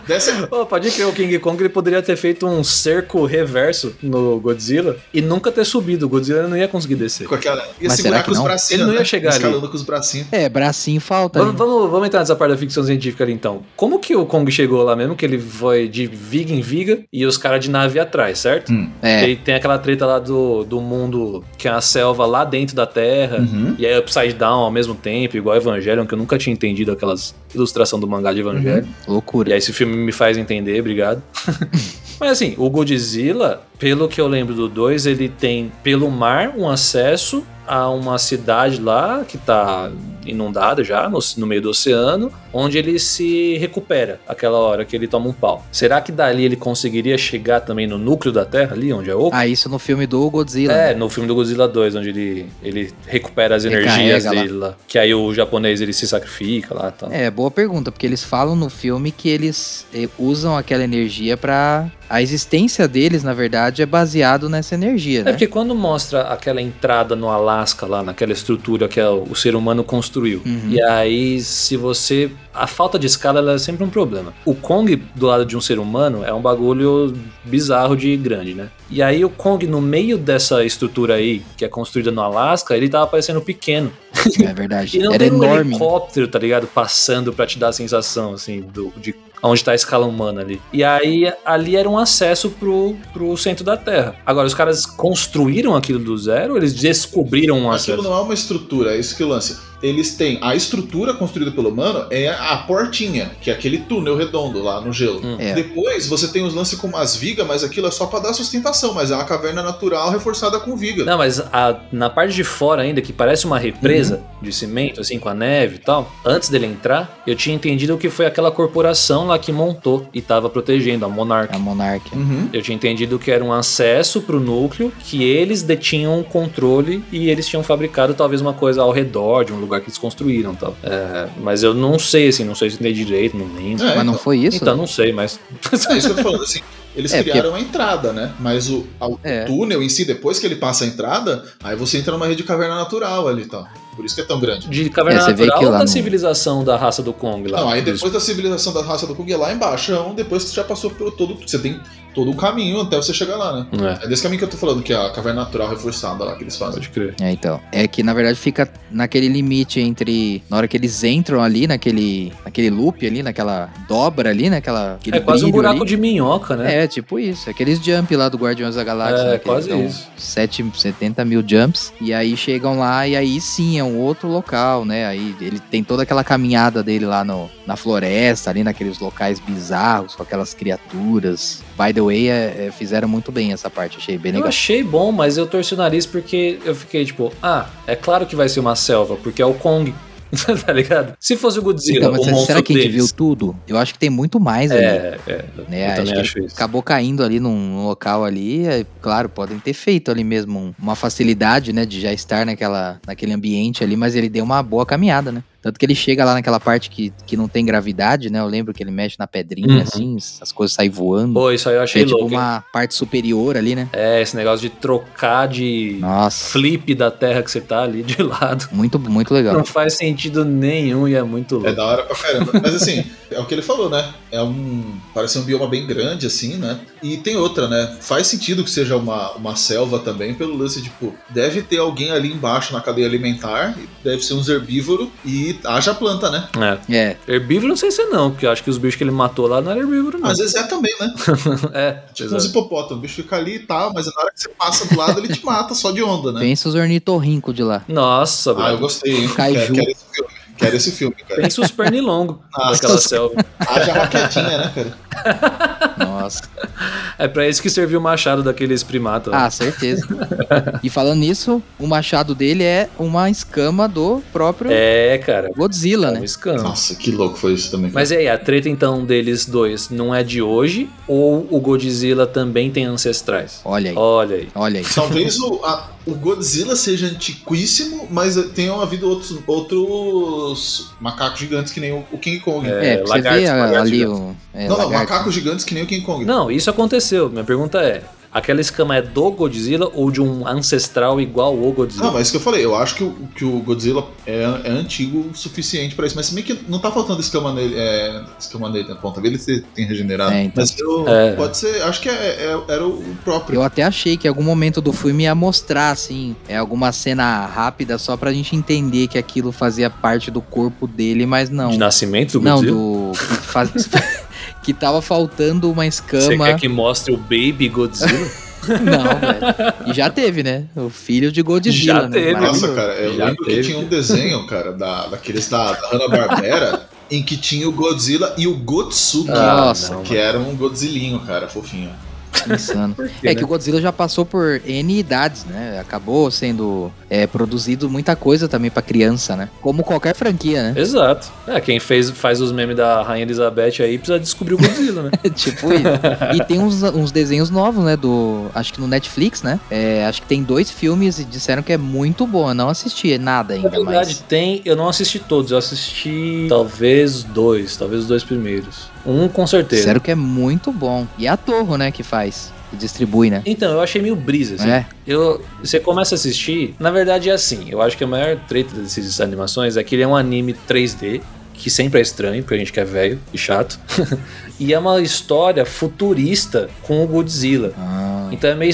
B: Desce
A: Ô, pode crer, o King Kong ele poderia ter feito um cerco reverso no Godzilla e nunca ter subido. O Godzilla não ia conseguir descer.
B: com aquela. Ia
C: Mas
B: segurar
C: será que
B: com os
C: não?
B: bracinhos.
A: Ele não ia
B: né?
A: chegar ali.
B: Escalando com os bracinhos.
C: É, bracinho falta.
A: Vamos,
C: ali.
A: vamos, vamos entrar nessa parte da ficção científica ali então. Como que o Kong chegou lá mesmo? Que ele foi de viga em viga e os caras de nave atrás, certo?
B: Hum.
C: É,
A: E tem aquela treta lá do, do mundo que é a selva lá dentro da Terra.
B: Uhum.
A: E aí Upside Down ao mesmo tempo, igual Evangelion, que eu nunca tinha entendido aquelas ilustração do mangá de Evangelion.
C: loucura.
A: E aí esse filme me faz entender, obrigado. <laughs> Mas assim, o Godzilla, pelo que eu lembro do 2, ele tem pelo mar um acesso a uma cidade lá que tá inundada já, no, no meio do oceano, onde ele se recupera aquela hora que ele toma um pau. Será que dali ele conseguiria chegar também no núcleo da Terra, ali onde é oco?
C: Ah, isso no filme do Godzilla.
A: É,
C: né?
A: no filme do Godzilla 2, onde ele, ele recupera as energias
C: lá.
A: dele lá. Que aí o japonês ele se sacrifica lá e tal.
C: É, boa pergunta, porque eles falam no filme que eles eh, usam aquela energia pra. A existência deles, na verdade, é baseado nessa energia,
A: É
C: né?
A: porque quando mostra aquela entrada no Alasca lá, naquela estrutura que é o, ser humano construiu,
C: Uhum.
A: e aí se você... A falta de escala é sempre um problema. O Kong do lado de um ser humano é um bagulho bizarro de grande, né? E aí o Kong no meio dessa estrutura aí, que é construída no Alasca, ele tava parecendo pequeno.
C: É verdade. <laughs>
A: E não
C: Era
A: tem um
C: enorme.
A: helicóptero, tá ligado? Passando pra te dar a sensação, assim, do, de onde tá a escala humana ali. E aí, ali era um acesso pro, pro centro da Terra. Agora, os caras construíram aquilo do zero eles descobriram um
B: Aquilo
A: acesso?
B: não é uma estrutura, é isso que o lance. Eles têm a estrutura construída pelo humano é a portinha, que é aquele túnel redondo lá no gelo.
A: Hum.
C: É.
B: Depois você tem os lances com umas vigas, mas aquilo é só pra dar sustentação, mas é uma caverna natural reforçada com viga.
A: Não, mas a- na parte de fora ainda, que parece uma represa
B: Uhum.
A: de cimento, assim, com a neve e tal, antes dele entrar, eu tinha entendido que foi aquela corporação lá que montou e tava protegendo, a Monarch.
C: A monarquia.
B: Uhum.
A: Eu tinha entendido que era um acesso pro núcleo, que eles detinham o controle e eles tinham fabricado talvez uma coisa ao redor de um lugar que eles construíram tal. É, mas eu não sei, assim, não sei se entendi direito, não lembro.
B: É,
C: Mas não
B: então.
C: foi isso?
A: Então não sei, mas. <laughs>
B: É isso que eu tô falando, assim. Eles
C: É,
B: criaram a entrada, né? Mas o, a- o
C: É.
B: túnel em si, depois que ele passa a entrada, aí você entra numa rede de caverna natural ali e tal. Por isso que é tão grande.
A: De caverna
C: É, você vê
A: natural
C: que
A: ou da
C: no-
A: civilização da raça do Kong lá?
B: Não, aí depois da civilização da raça do Kung é lá embaixo, é um depois que você já passou por todo. Você tem todo o caminho até você chegar lá, né?
A: É,
B: É desse caminho que eu tô falando, que é a caverna natural reforçada lá que eles fazem.
A: pode crer.
C: É, então. É que na verdade fica naquele limite entre. Na hora que eles entram ali, naquele. naquele loop ali, naquela dobra ali, naquela. aquele
A: É quase um buraco
C: ali.
A: de minhoca, né?
C: É, tipo isso. Aqueles jump lá do Guardiões da Galáxia.
A: É,
C: né, que
A: quase isso.
C: 7, 70 mil jumps. E aí chegam lá e aí sim é um outro local, né? Aí ele tem toda aquela caminhada dele lá no, na floresta, ali naqueles locais bizarros, com aquelas criaturas. By the way, é- é, fizeram muito bem essa parte, achei bem
A: Eu
C: legal.
A: achei bom, mas eu torci o nariz porque eu fiquei tipo, ah, é claro que vai ser uma selva, porque é o Kong. <laughs> tá ligado? Se fosse o Godzilla,
C: Então, mas
A: o
C: será que a gente
A: deles-
C: viu tudo? Eu acho que tem muito mais ali.
A: É, é,
C: né?
A: eu
C: Acho que
A: acho isso.
C: acabou caindo ali num, local ali, é, claro, podem ter feito ali mesmo um- uma facilidade, né, de já estar naquela, naquele ambiente ali, mas ele deu uma boa caminhada, né? Tanto que ele chega lá naquela parte que, que não tem gravidade, né? Eu lembro que ele mexe na pedrinha,
A: Uhum.
C: assim, as coisas saem voando.
A: Pô, isso aí eu achei
C: é tipo
A: louco. hein?
C: uma parte superior ali, né?
A: É, esse negócio de trocar de
C: Nossa,
A: flip da terra que você tá ali de <laughs> lado.
C: muito, muito legal.
A: Não faz sentido nenhum e é muito
B: É
A: louco.
B: da hora pra caramba. Mas assim, é o que ele falou, né? É um. Parece um bioma bem grande, assim, né? E tem outra, né? Faz sentido que seja uma, uma selva também, pelo lance, tipo, deve ter alguém ali embaixo na cadeia alimentar, deve ser uns herbívoros e haja planta, né?
A: É.
C: É,
A: Herbívoro não sei se é não, porque eu acho que os bichos que ele matou lá não eram herbívoro, não.
B: Às vezes é também, né? <laughs>
A: é,
B: Tipo uns
A: exato.
B: hipopótamos, o bicho fica ali e tal, mas na hora que você passa do lado ele te mata só de onda, né?
C: pensa os ornitorrincos de lá.
A: Nossa,
B: Ah, eu gostei. Quero, quero esse filme. Quero esse filme, cara.
A: Pensa os pernilongos
B: Nossa.
A: daquela selva.
B: Haja raquetinha, né, cara?
C: Nossa. <laughs>
A: É pra isso que serviu o machado daqueles primatas.
C: Ah, certeza. e falando nisso, o machado dele é uma escama do próprio
A: É, cara.
C: Godzilla,
A: É
C: né?
A: escândalo.
B: Nossa, que louco foi isso também.
A: Mas e aí, a treta então deles dois não é de hoje? Ou o Godzilla também tem ancestrais?
C: Olha aí,
A: Olha aí.
C: olha aí.
B: Talvez o, a- o Godzilla seja antiquíssimo, mas tenham havido outros, outros macacos gigantes que nem o, o King Kong.
C: É,
A: É,
C: você
A: lagartos,
C: a-
B: lagartos
C: ali
B: gigantes.
C: o. É,
B: não, não, macacos gigantes que nem o King Kong.
A: Não, isso aconteceu. Minha pergunta é: aquela escama é do Godzilla ou de um ancestral igual ao Godzilla?
B: Não, mas isso que eu falei, eu acho que o, que o Godzilla é, é antigo o suficiente pra isso, mas se bem que não tá faltando escama nele, é, escama nele na ponta dele, você tem regenerado.
C: É, então.
B: Mas eu-
A: É.
B: pode ser, acho que é, é- era o próprio.
C: Eu até achei que em algum momento do filme ia mostrar, assim, é alguma cena rápida só pra gente entender que aquilo fazia parte do corpo dele, mas não.
A: De nascimento do
C: Não,
A: Godzilla?
C: do. <laughs> Que, tava faltando uma
A: Você
C: escama.
A: quer que mostre o Baby Godzilla? <laughs>
C: Não, velho. E já teve, né? O filho de Godzilla.
A: Já
C: né?
A: teve.
B: Nossa, cara, eu
A: Já
B: lembro
A: teve.
B: que tinha um desenho, cara, da, daqueles da, da Hanna-Barbera, <laughs> em que tinha o Godzilla e o Gotsuki,
A: Ah,
C: Nossa.
A: não,
B: que era um Godzilinho, cara, fofinho.
C: Insano.
A: quê,
C: É
A: né?
C: que o Godzilla já passou por N idades, né? Acabou sendo é, produzido muita coisa também pra criança, né? Como qualquer franquia, né?
A: Exato. É, quem fez, faz os memes da Rainha Elizabeth aí precisa descobrir o Godzilla, né? <laughs>
C: tipo isso. E tem uns, uns desenhos novos, né? Do. Acho que no Netflix, né? É, acho que tem dois filmes e disseram que é muito bom. Eu não assisti nada
A: Na
C: ainda,
A: verdade,
C: mas.
A: tem. Eu não assisti todos, eu assisti talvez dois, talvez os dois primeiros. Um com certeza.
C: Disseram que é muito bom. E é a Torre, né? Que faz. Que distribui, né?
A: Então, eu achei meio brisa, assim.
C: É.
A: Eu, você começa a assistir, na verdade é assim, eu acho que a maior treta dessas animações é que ele é um anime 3D, que sempre é estranho, porque a gente que é velho e chato. <laughs> e é uma história futurista com o Godzilla.
C: Ah,
A: Então é meio,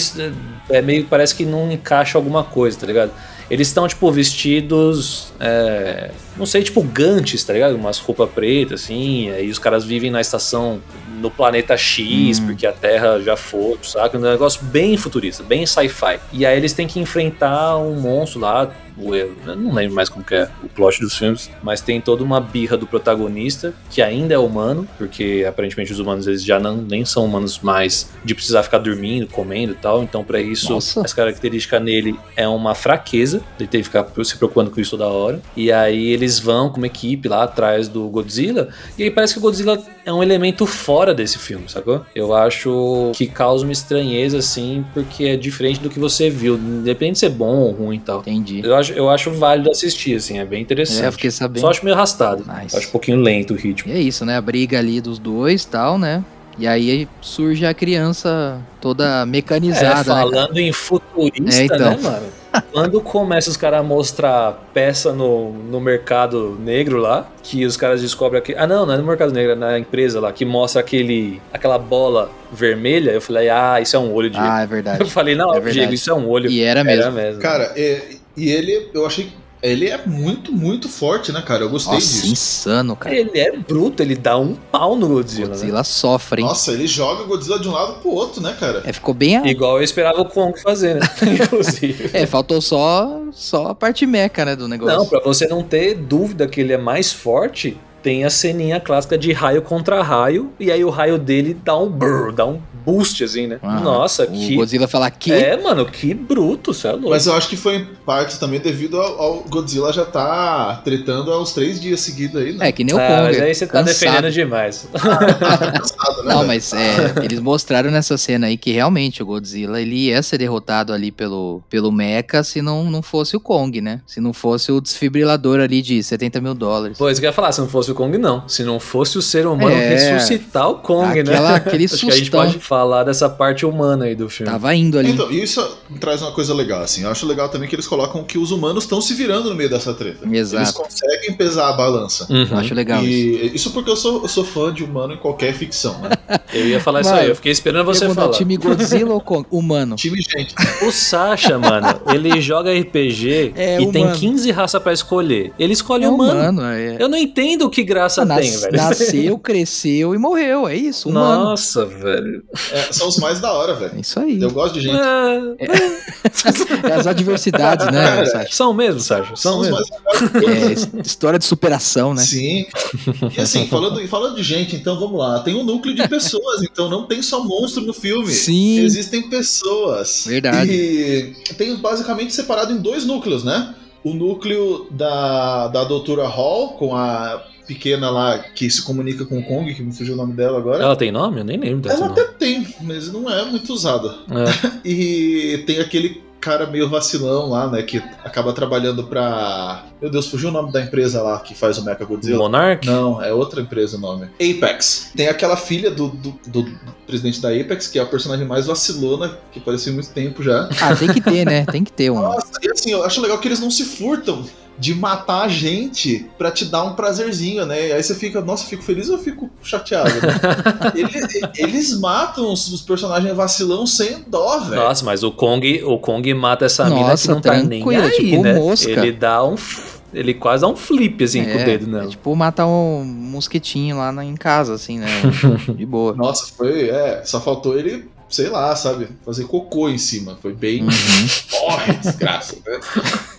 A: é meio. Parece que não encaixa alguma coisa, tá ligado? Eles estão, tipo, vestidos. é, não sei, tipo, gantes, tá ligado? Umas roupas pretas, assim. Aí os caras vivem na estação. No planeta X,
C: Hum.
A: porque a Terra já foi, saca? Um negócio bem futurista, bem sci-fi. E aí eles têm que enfrentar um monstro lá. o- Eu não lembro mais como que é o plot dos filmes, mas tem toda uma birra do protagonista, que ainda é humano, porque aparentemente os humanos eles já não nem são humanos mais de precisar ficar dormindo, comendo e tal. Então, pra isso,
C: Nossa.
A: essa característica nele é uma fraqueza, ele tem que ficar se preocupando com isso toda hora. E aí eles vão com uma equipe lá atrás do Godzilla, e aí parece que o Godzilla é um elemento fora desse filme, sacou? Eu acho que causa uma estranheza, assim, porque é diferente do que você viu, independente de ser bom ou ruim e tal.
C: entendi.
A: Eu acho, eu acho válido assistir, assim, é bem interessante.
C: É, eu fiquei sabendo.
A: Só acho meio arrastado.
C: Nice.
A: Acho um pouquinho lento o ritmo.
C: E é isso, né? A briga ali dos dois e tal, né? E aí surge a criança toda
A: É,
C: mecanizada, né?
A: falando em futurista,
C: É, então.
A: né, mano? Quando começa os caras a mostrar peça no, no mercado negro lá, que os caras descobrem aqui. Ah, não, não é no mercado negro, é na empresa lá, que mostra aquele, aquela bola vermelha. Eu falei, ah, isso é um olho, Diego.
C: Ah, <laughs> é
A: eu
C: verdade.
A: falei, não,
C: é.
A: Diego, isso é um olho.
C: E era mesmo.
A: Era mesmo.
B: Cara, e, e ele, eu achei. Ele é muito, muito forte, né, cara? Eu gostei
C: Nossa,
B: disso.
C: insano, cara.
A: Ele é bruto, ele dá um pau no Godzilla. né?
C: Godzilla sofre, hein?
B: Nossa, ele joga o Godzilla de um lado pro outro, né, cara?
C: É, ficou bem. a-
A: Igual eu esperava o Kong fazer, né? <laughs> Inclusive.
C: É, faltou só, só a parte meca, né, do negócio.
A: Não, pra você não ter dúvida que ele é mais forte, tem a ceninha clássica de raio contra raio, e aí o raio dele dá um brrr, dá um boost, assim, né?
C: Ah,
A: Nossa,
C: o
A: que.
C: Godzilla fala que.
A: É, mano, que bruto, você é louco.
B: Mas eu acho que foi em parte também devido ao, ao Godzilla já tá tretando há uns três dias seguidos aí, né?
C: É, que nem o
A: Ah,
C: Kong.
A: mas aí você tá
C: cansado.
A: defendendo demais. <laughs>
B: Cansado, né,
C: Não,
B: velho?
C: mas é, eles mostraram nessa cena aí que realmente o Godzilla ele ia ser derrotado ali pelo, pelo Mecha se não, não fosse o Kong, né? Se não fosse o desfibrilador ali de 70 mil dólares.
A: Pois que eu ia falar, se não fosse o Kong, não. Se não fosse o ser humano
C: É.
A: ressuscitar o Kong,
C: Aquela-
A: né?
C: aquele <laughs>
A: Acho que a gente pode falar dessa parte humana aí do filme.
C: Tava indo ali.
B: Então, isso traz uma coisa legal, assim. Eu acho legal também que eles colocam que os humanos estão se virando no meio dessa treta. Eles
C: Exato.
B: conseguem pesar a balança.
A: Uhum.
C: Eu acho legal isso.
B: E isso porque eu sou, eu sou fã de humano em qualquer ficção, né? <laughs>
A: Eu ia falar isso
C: Mano,
A: aí, eu fiquei esperando você falar.
C: time Godzilla ou Kong? Humano.
B: Time gente.
A: O Sasha, mano, ele joga RPG
C: É,
A: e tem
C: humano.
A: 15 raças pra escolher. Ele escolhe
C: É
A: humano.
C: humano, é.
A: Eu não entendo que graça
C: Ah,
A: tem,
C: nas-
A: velho.
C: Nasceu, <laughs> cresceu e morreu. É isso, humano.
A: Nossa, velho.
B: É, são os mais da hora, velho.
C: É isso aí.
B: Eu gosto de gente.
A: É,
C: É <laughs> as adversidades, né,
B: Cara,
C: Sasha?
A: São mesmo, Sasha? São
B: os
A: mesmo.
C: É, his- história de superação, né?
B: Sim. E assim, falando, falando de gente, então vamos lá. Tem um núcleo de pessoas, então não tem só monstro no filme.
C: Sim.
B: Existem pessoas.
C: Verdade.
B: E tem basicamente separado em dois núcleos, né? O núcleo da, da doutora Hall, com a pequena lá que se comunica com o Kong, que me fugiu o nome dela agora.
A: Ela tem nome? Eu nem lembro dessa
B: Ela
A: nome.
B: até tem, mas não é muito usada.
A: É. <laughs>
B: E tem aquele cara meio vacilão lá, né? Que acaba trabalhando pra. Meu Deus, fugiu o nome da empresa lá que faz o Mecha Godzilla.
A: Monarch?
B: Não, é outra empresa o nome. Apex. Tem aquela filha do, do, do presidente da Apex, que é a personagem mais vacilona, que apareceu há muito tempo já.
C: Ah, tem que ter, né? Tem que ter um.
B: Nossa, e assim, eu acho legal que eles não se furtam de matar a gente pra te dar um prazerzinho, né? Aí você fica, nossa, eu fico feliz ou eu fico chateado? Né? <laughs> eles, eles matam os, os personagens vacilão sem dó, velho.
A: Nossa, mas o Kong, o Kong mata essa mina que
C: Nossa,
A: não tá nem aí,
C: tipo
A: né?
C: mosca.
A: Ele dá um. Ele quase dá um flip assim com o dedo
C: é
A: nela.
C: tipo matar um mosquitinho lá na- em casa, assim, né? <laughs> De boa.
B: Nossa, foi, é, só faltou ele, sei lá, sabe, fazer cocô em cima. Foi bem.
C: Uhum. <laughs>
B: Morre, desgraça, né?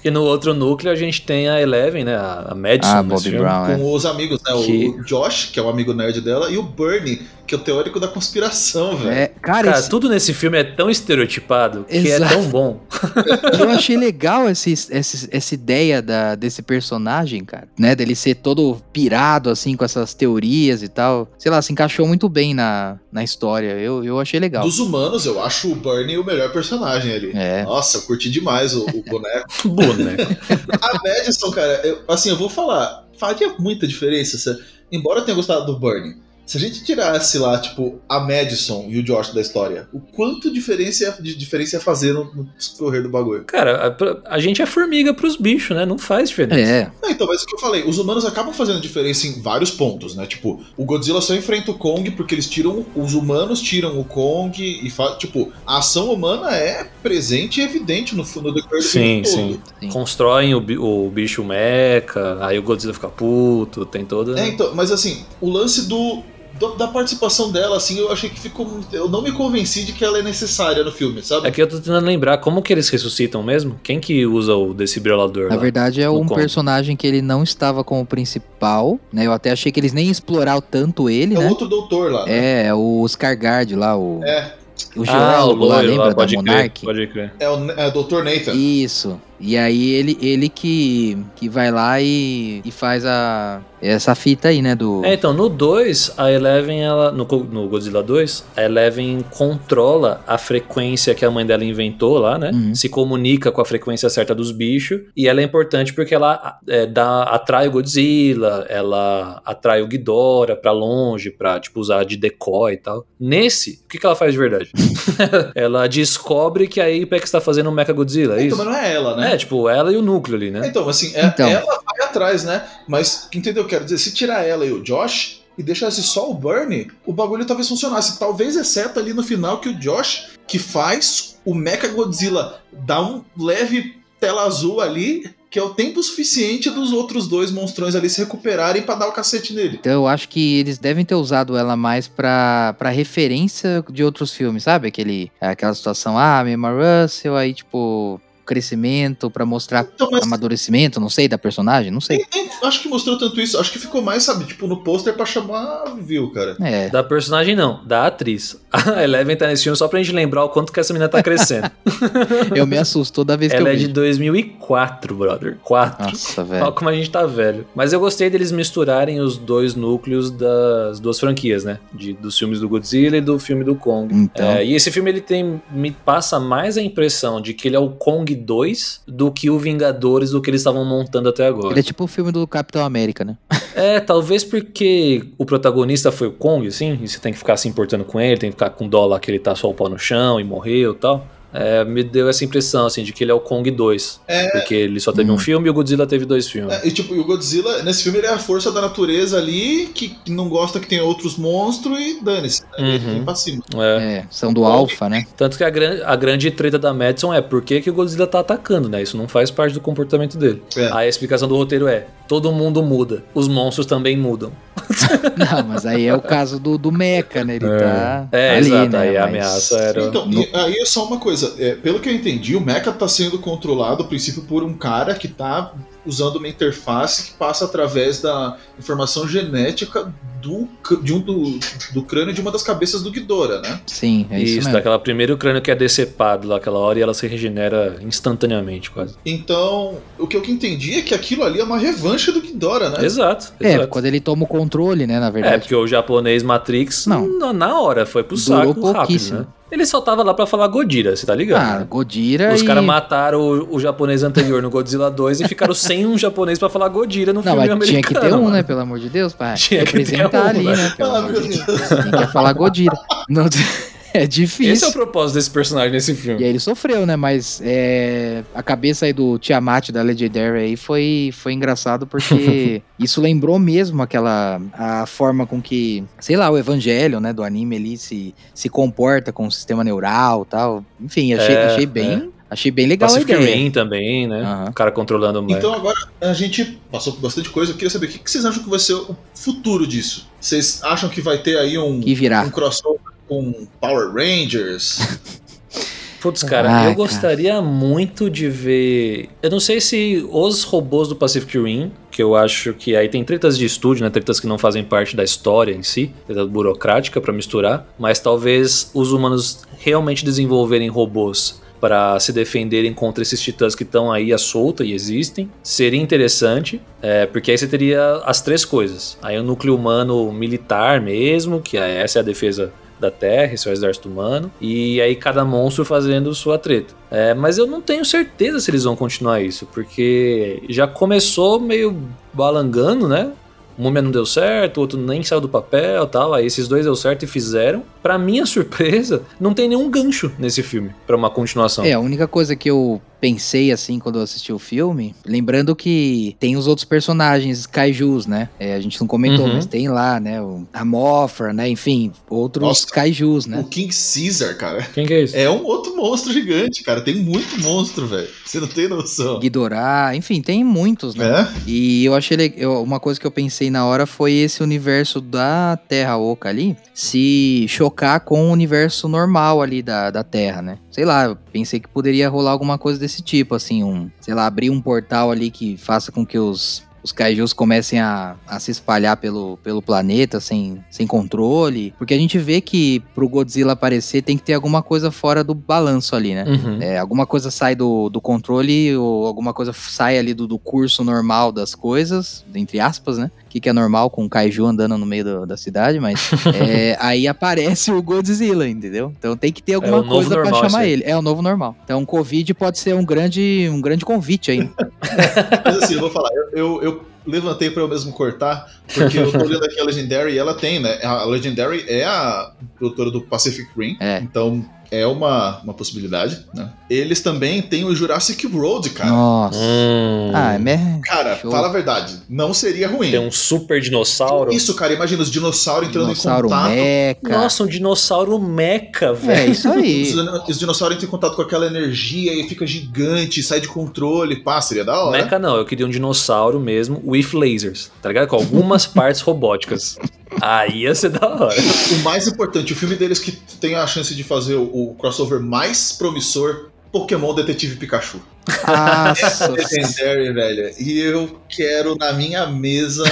A: E no outro núcleo a gente tem a Eleven, né? A Madison.
C: Ah,
A: nesse
C: Bobby
A: filme.
C: Brown, é.
B: Com os amigos, né?
A: Que-
B: O Josh, que é o amigo nerd dela, e o Bernie, que é o teórico da conspiração, velho.
C: É, cara,
A: Cara,
C: esse-
A: tudo nesse filme é tão estereotipado que
C: Exato.
A: é tão bom. <laughs>
C: eu achei legal esse, esse- essa ideia da, desse personagem, cara, né? Dele ser todo pirado, assim, com essas teorias e tal. Sei lá, se encaixou muito bem na, na história. Eu, eu achei legal.
B: Dos humanos, eu acho o Bernie o melhor personagem ali.
C: É.
B: Nossa, eu curti demais o, o boneco.
A: Boneco. <laughs> <laughs>
B: A Madison, cara, eu- assim, eu vou falar, faria muita diferença. embora eu tenha gostado do Bernie, se a gente tirasse lá, tipo, a Madison e o Josh da história, o quanto diferença ia, de diferença ia fazer no, no correr do bagulho?
A: Cara, a, a gente é formiga pros bichos, né? Não faz diferença.
C: É,
B: Não, então, mas o que eu falei, os humanos acabam fazendo diferença em vários pontos, né? Tipo, o Godzilla só enfrenta o Kong porque eles tiram. Os humanos tiram o Kong e fa... Tipo, a ação humana é presente e evidente no, no decorrer do
A: Sim,
B: filme
A: sim.
C: Sim.
A: Constroem o, o bicho meca, aí o Godzilla fica puto, tem toda.
B: É, então, mas assim, o lance do, do- da participação dela, assim, eu achei que ficou. muito- Eu não me convenci de que ela é necessária no filme, sabe?
A: É que eu tô tentando lembrar como que eles ressuscitam mesmo? Quem que usa o desfibrilador
C: Na
A: lá?
C: verdade, é um
A: Kong.
C: personagem que ele não estava como principal, né? Eu até achei que eles nem exploraram tanto ele,
B: É o
C: né?
B: outro doutor lá. né?
C: É, o Scargard lá, o,
B: É,
C: o
A: ah, o
C: geólogo lá,
A: loiro
C: lembra
A: lá,
C: da
A: pode crer,
C: Monarch?
A: pode crer.
B: é o, é o Dr. Nathan.
C: Isso. E aí ele, ele que, que vai lá e, e faz a essa fita aí, né? Do.
A: É, então, no 2, a Eleven, ela, no, no Godzilla 2, a Eleven controla a frequência que a mãe dela inventou lá, né?
C: Uhum.
A: Se comunica com a frequência certa dos bichos. E ela é importante porque ela é, dá, atrai o Godzilla, ela atrai o Ghidorah pra longe, pra, tipo, usar de decoy e tal. Nesse, o que, que ela faz de verdade? <laughs> ela descobre que a Apex tá fazendo um Mecha Godzilla, é
B: então,
A: isso?
B: mas não é ela, né?
A: É, tipo, ela e o núcleo ali, né?
B: Então, assim, é-
C: Então.
B: ela vai atrás, né? Mas, entendeu? Quero dizer, se tirar ela e o Josh e deixasse só o Bernie, o bagulho talvez funcionasse. Talvez, exceto ali no final, que o Josh, que faz o Mecha Godzilla dar um leve tela azul ali, que é o tempo suficiente dos outros dois monstrões ali se recuperarem pra dar o cacete nele.
C: Então eu acho que eles devem ter usado ela mais pra, pra referência de outros filmes, sabe? Aquele, aquela situação, ah, Emma Russell, aí tipo, crescimento pra mostrar
B: Então, mas
C: amadurecimento, não sei, da personagem, não sei.
B: nem acho que mostrou tanto isso. Acho que ficou mais, sabe, tipo, no pôster pra chamar view, cara.
C: É,
A: Da personagem não, da atriz. A Eleven tá nesse filme só pra gente lembrar o quanto que essa menina tá crescendo. <laughs>
C: Eu me assusto toda vez que
A: Ela
C: eu
A: é de
C: vejo.
A: 2004, brother. 4.
C: Nossa,
A: Olha
C: velho.
A: como a gente tá velho. Mas eu gostei deles misturarem os dois núcleos das duas franquias, né? De, dos filmes do Godzilla e do filme do Kong.
C: Então,
A: É, e esse filme ele tem me passa mais a impressão de que ele é o Kong 2 do que o Vingadores do que eles estavam montando até agora.
C: ele é tipo o filme do Capitão América, né?
A: É, talvez porque o protagonista foi o Kong, assim, e você tem que ficar se importando com ele, tem que ficar com dó lá que ele tá só o pau no chão e morreu e tal. É, me deu essa impressão, assim, de que ele é o Kong 2.
B: É.
A: Porque ele só teve
C: Hum.
A: um filme e o Godzilla teve dois filmes.
B: É, e tipo, e o Godzilla, nesse filme, ele é a força da natureza ali, que que não gosta que tem outros monstros e dane-se. né? Ele
A: Uhum.
B: vem pra cima.
A: É.
C: É, são do Alpha, né?
A: Tanto que a, gran a grande treta da Madison é por que, que o Godzilla tá atacando, né? Isso não faz parte do comportamento dele.
B: É.
A: Aí a explicação do roteiro é: todo mundo muda, os monstros também mudam. <laughs>
C: Não, mas aí é o caso do, do Mecha, né? Ele tá
A: É,
C: ali,
A: exato,
C: né?
A: aí a
C: Mas-
A: ameaça era.
B: Então, e aí é só uma coisa, é, pelo que eu entendi, o Mecha tá sendo controlado, a princípio, por um cara que tá usando uma interface que passa através da informação genética do, de um, do, do crânio de uma das cabeças do Ghidorah, né?
C: Sim, é isso,
A: Isso,
C: mesmo.
A: daquela primeiro crânio que é decepado lá aquela hora e ela se regenera instantaneamente, quase.
B: Então, o que eu entendi é que aquilo ali é uma revanche do Ghidorah, né?
A: Exato.
C: É,
A: exato.
C: quando ele toma o controle, né? Na
A: É,
C: verdade.
A: porque o japonês Matrix,
C: Não.
A: na, na hora, foi pro
C: Durou
A: saco rápido, né? Ele só tava lá pra falar Godira, você tá ligado?
C: Ah,
A: né?
C: Godira
A: Os
C: e...
A: caras mataram o, o japonês anterior no Godzilla 2 e ficaram sem um japonês pra falar Godira no
C: Não,
A: filme
C: mas tinha
A: americano.
C: que ter um,
A: mano.
C: né? Pelo amor de Deus, pai.
A: Tinha que ter
C: Representar
A: um,
C: ali,
A: né?
C: né? Pelo
B: Ah,
C: amor
B: meu
C: de Deus.
B: Deus.
C: Quem quer falar Godira? Não, é difícil.
A: Esse é o propósito desse personagem nesse
C: E
A: filme.
C: aí ele sofreu, né? Mas é, a cabeça aí do Tiamat da Legendary aí foi, foi engraçado porque <laughs> isso lembrou mesmo aquela a forma com que, sei lá, o evangelho, né, do anime ali se, se comporta com o sistema neural e tal. Enfim, achei,
A: É,
C: achei bem, achei bem legal
A: Pacific
C: a ideia.
A: Rim também, né?
C: Aham.
A: O cara controlando o Mecha.
B: Então agora a gente passou por bastante coisa. Eu queria saber o que que vocês acham que vai ser o futuro disso? Vocês acham que vai ter aí um,
C: Que virá.
B: um crossover com Power Rangers? <laughs>
A: Putz, cara, eu
C: cara.
A: gostaria muito de ver. Eu não sei se os robôs do Pacific Rim, que eu acho que aí tem tretas de estúdio, né? Tretas que não fazem parte da história em si, treta burocrática pra misturar, mas talvez os humanos realmente desenvolverem robôs para se defenderem contra esses titãs que estão aí à solta e existem. Seria interessante, é, porque aí você teria as três coisas. Aí o núcleo humano militar mesmo, que é- essa é a defesa da Terra, esse é o exército humano, e aí cada monstro fazendo sua treta. É, mas eu não tenho certeza se eles vão continuar isso, porque já começou meio balangando, né? O Múmia não deu certo, o outro nem saiu do papel tal. Aí esses dois deu certo e fizeram. Pra minha <laughs> surpresa, não tem nenhum gancho nesse filme pra uma continuação.
C: É, a única coisa que eu pensei assim quando eu assisti o filme, lembrando que tem os outros personagens kaijus, né? É, a gente não comentou,
A: Uhum.
C: mas tem lá, né? O, a Mothra, né? Enfim, outros
B: Nossa.
C: kaijus, né?
B: O King Caesar, cara,
A: Quem que é isso?
B: é um outro monstro gigante, cara. Tem muito monstro, velho. Você não tem noção.
C: Ghidorah, enfim, tem muitos, né?
B: É?
C: E eu achei eu- uma coisa que eu pensei na hora foi esse universo da Terra Oca ali se chocar com o universo normal ali da, da Terra, né? Sei lá, pensei que poderia rolar alguma coisa desse tipo, assim, um, sei lá, abrir um portal ali que faça com que os os kaijus comecem a, a se espalhar pelo, pelo planeta sem, sem controle. Porque a gente vê que pro Godzilla aparecer tem que ter alguma coisa fora do balanço ali, né?
A: Uhum.
C: É, alguma coisa sai do, do controle ou alguma coisa sai ali do, do curso normal das coisas, entre aspas, né? O que, que é normal com o Kaiju andando no meio do- da cidade, mas <laughs> é, aí aparece o Godzilla, entendeu? Então tem que ter alguma
A: o novo
C: coisa
A: isso
C: chamar ele. É o novo normal. Então o Covid pode ser um grande, um grande convite aí. <laughs>
B: Mas assim, eu vou falar, eu, eu, eu Valeu! Levantei pra eu mesmo cortar, porque eu tô <laughs> olhando aqui a Legendary e ela tem, né? A Legendary é a produtora do Pacific Rim,
C: É.
B: então é uma, uma possibilidade, né? Eles também têm o Jurassic World, cara.
C: Nossa.
A: Hum.
C: Ah, é me...
B: Cara,
C: Show.
B: fala a verdade, não seria ruim.
A: Tem um super dinossauro.
B: Isso, cara, imagina os dinossauros entrando
C: dinossauro
B: em contato.
C: meca.
A: Nossa, um dinossauro meca,
C: É
A: velho.
C: isso aí. <laughs>
B: Os, os dinossauros entram em contato com aquela energia e fica gigante, sai de controle, pá, seria da hora.
A: Mecha não, eu queria um dinossauro mesmo, with lasers, tá ligado? Com algumas <laughs> partes robóticas. Aí ia ser da hora.
B: O mais importante, o filme deles que tem a chance de fazer o, o crossover mais promissor, Pokémon Detetive Pikachu.
C: Nossa. <laughs>
B: Legendary, velho. E eu quero na minha mesa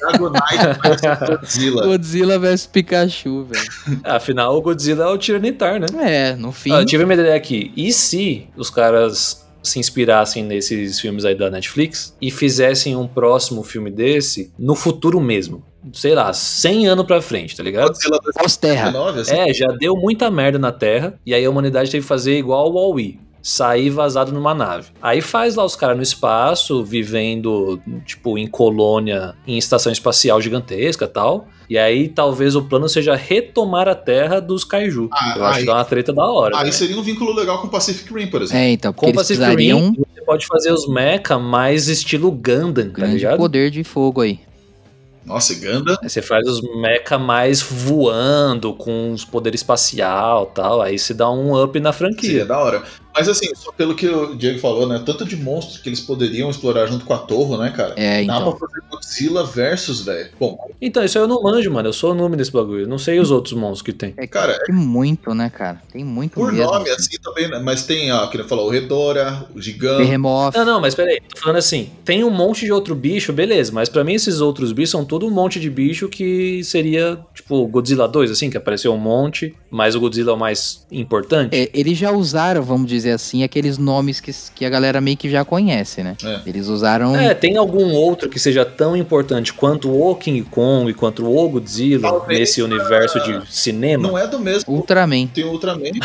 B: Dragonite <laughs> versus Godzilla.
C: Godzilla vs Pikachu, velho.
A: Afinal, o Godzilla é o Tiranitar, né?
C: É, no fim.
A: Ah, eu tive uma ideia aqui. E se os caras se inspirassem nesses filmes aí da Netflix e fizessem um próximo filme desse no futuro mesmo? Sei lá, 100 anos pra frente, tá ligado?
C: Pós-terra.
B: 2019, assim.
A: É, já deu muita merda na Terra, e aí a humanidade teve que fazer igual o Wall-E. Sair vazado numa nave. Aí faz lá os caras no espaço, vivendo, tipo, em colônia, em estação espacial gigantesca tal. E aí talvez o plano seja retomar a Terra dos Kaiju.
B: Ah,
A: Eu acho
B: aí-
A: que dá uma treta da hora.
B: Aí
A: né?
B: seria um vínculo legal com Pacific Rim, por exemplo.
C: É, então, porque
A: Com
C: eles
A: Pacific
C: precisariam
A: Rim, você pode fazer os mecha mais estilo Gundam, tá
C: grande
A: ligado?
C: poder de fogo aí.
B: Nossa, e Ganda.
A: Aí você faz os mecha mais voando, com os poderes espacial tal. Aí se dá um up na
B: Seria
A: franquia.
B: da hora. Mas assim, só pelo que o Diego falou, né? Tanto de monstros que eles poderiam explorar junto com a Torre, né, cara?
C: É,
B: Dá
C: então.
B: pra fazer Godzilla versus, velho. Bom,
A: Então, isso aí eu não manjo, mano. Eu sou o nome desse bagulho. Eu não sei os outros monstros que tem.
C: É,
B: Cara,
C: tem muito, né, cara? Tem muito
B: por
C: mesmo.
B: nome, assim, também, né? Mas tem, ó, que ele falou, o Redora, o Gigante.
C: Behemoth.
A: Não, não, mas peraí. Tô falando assim. Tem um monte de outro bicho, beleza. Mas pra mim esses outros bichos são tudo um monte de bicho que seria, tipo, Godzilla 2, assim, que apareceu um monte. Mas o Godzilla é o mais importante.
C: É, eles já usaram, vamos dizer assim, aqueles nomes que, que a galera meio que já conhece, né?
B: É.
C: Eles usaram.
A: É, tem algum outro que seja tão importante quanto o King Kong, quanto o Godzilla
B: Talvez,
A: nesse universo de cinema?
B: Não é do mesmo.
C: Ultraman.
B: Tem o Ultraman. <laughs>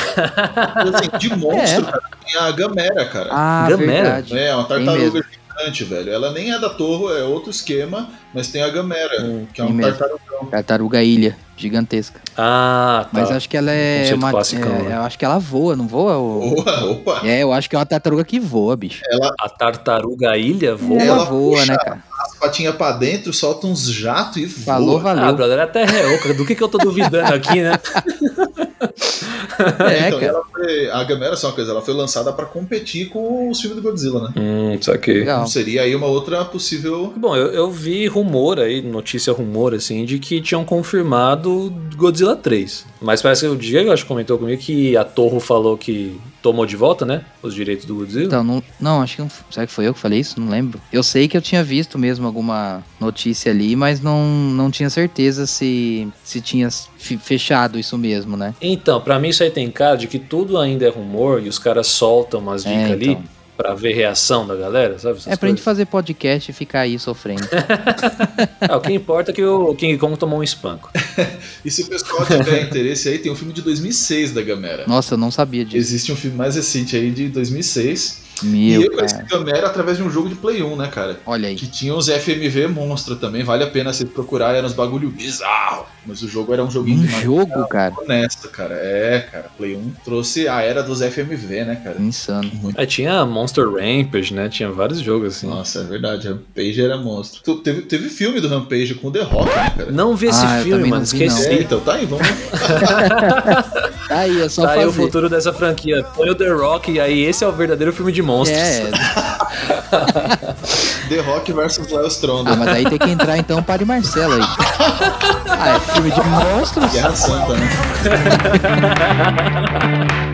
B: Assim, de monstro,
C: É.
B: cara, tem a Gamera, cara.
C: Ah,
A: Gamera?
C: verdade.
B: É, uma
C: Tem
B: tartaruga gigante, velho. Ela nem é da Torre, é outro esquema, mas tem a Gamera,
A: Hum,
B: que é um tartarugão.
C: Tartaruga Ilha, gigantesca.
A: Ah, tá.
C: Mas acho que ela é. Uma,
A: classicão,
C: é,
A: né?
C: Eu acho que ela voa, não voa? Ou...
B: Opa, opa.
C: É, eu acho que é uma tartaruga que voa, bicho.
A: A tartaruga ilha voa.
C: Ela
B: Ela
C: voa,
B: puxa
C: né, cara?
B: As patinhas pra dentro, solta uns jatos e voa.
C: Falou,
A: Ah,
C: valeu.
A: brother, até reoca. Do que, que eu tô duvidando aqui, né? <laughs> <laughs>
C: É,
B: então,
C: cara.
B: ela foi, a Gamera, só uma coisa, ela foi lançada pra competir com os filmes do Godzilla, né?
A: Hum, saquei.
C: Legal.
B: Então seria aí uma outra possível.
A: Bom, eu, eu vi rumor aí, notícia rumor, assim, de que tinham confirmado Godzilla 3. Mas parece que o Diego, acho que comentou comigo que a Torre falou que tomou de volta, né? Os direitos do Godzilla.
C: Então, não, não, acho que não. Será que foi eu que falei isso? Não lembro. Eu sei que eu tinha visto mesmo alguma notícia ali, mas não, não tinha certeza se, se tinha fechado isso mesmo, né?
A: Então, pra mim isso aí tem cara de que tudo ainda é rumor e os caras soltam umas
C: É,
A: dicas ali
C: então.
A: Pra ver reação da galera, sabe? essas
C: É pra gente
A: coisas.
C: fazer podcast e ficar aí sofrendo.
A: Ah, <laughs> o que importa é que o King Kong tomou um espanco. <laughs>
B: E se o pessoal tiver interesse aí, tem um filme de 2006 da Gamera.
C: Nossa, eu não sabia disso.
B: Existe um filme mais recente aí de 2006. E
C: Meu,
B: eu conheci
C: cara.
B: Gamera através de um jogo de Play 1, né, cara?
C: Olha aí.
B: Que tinha uns FMV monstro também, vale a pena você procurar, era uns bagulho bizarro. Mas o jogo era um joguinho
C: Um
B: de mais
C: jogo, cara.
B: honesto, cara. É, cara, Play 1 trouxe a era dos FMV, né, cara?
C: Insano.
A: Aí tinha Monster Rampage, né? Tinha vários jogos assim.
B: Nossa, é verdade, Rampage era monstro. Tu- Teve, teve filme do Rampage com The Rock, né, cara?
A: Não vi esse
C: Ah, eu
A: filme, mano. Esqueci.
B: É, então tá aí, vamos. <laughs>
C: Tá aí, é só
A: Tá aí o
C: fazer.
A: futuro dessa franquia. Põe o The Rock e aí esse é o verdadeiro filme de monstros.
C: É, <laughs>
B: The Rock versus Léo Stronda.
C: ah, mas aí tem que entrar então para Marcelo aí. Ah, é filme de monstros?
B: Guerra Santa, né? <laughs>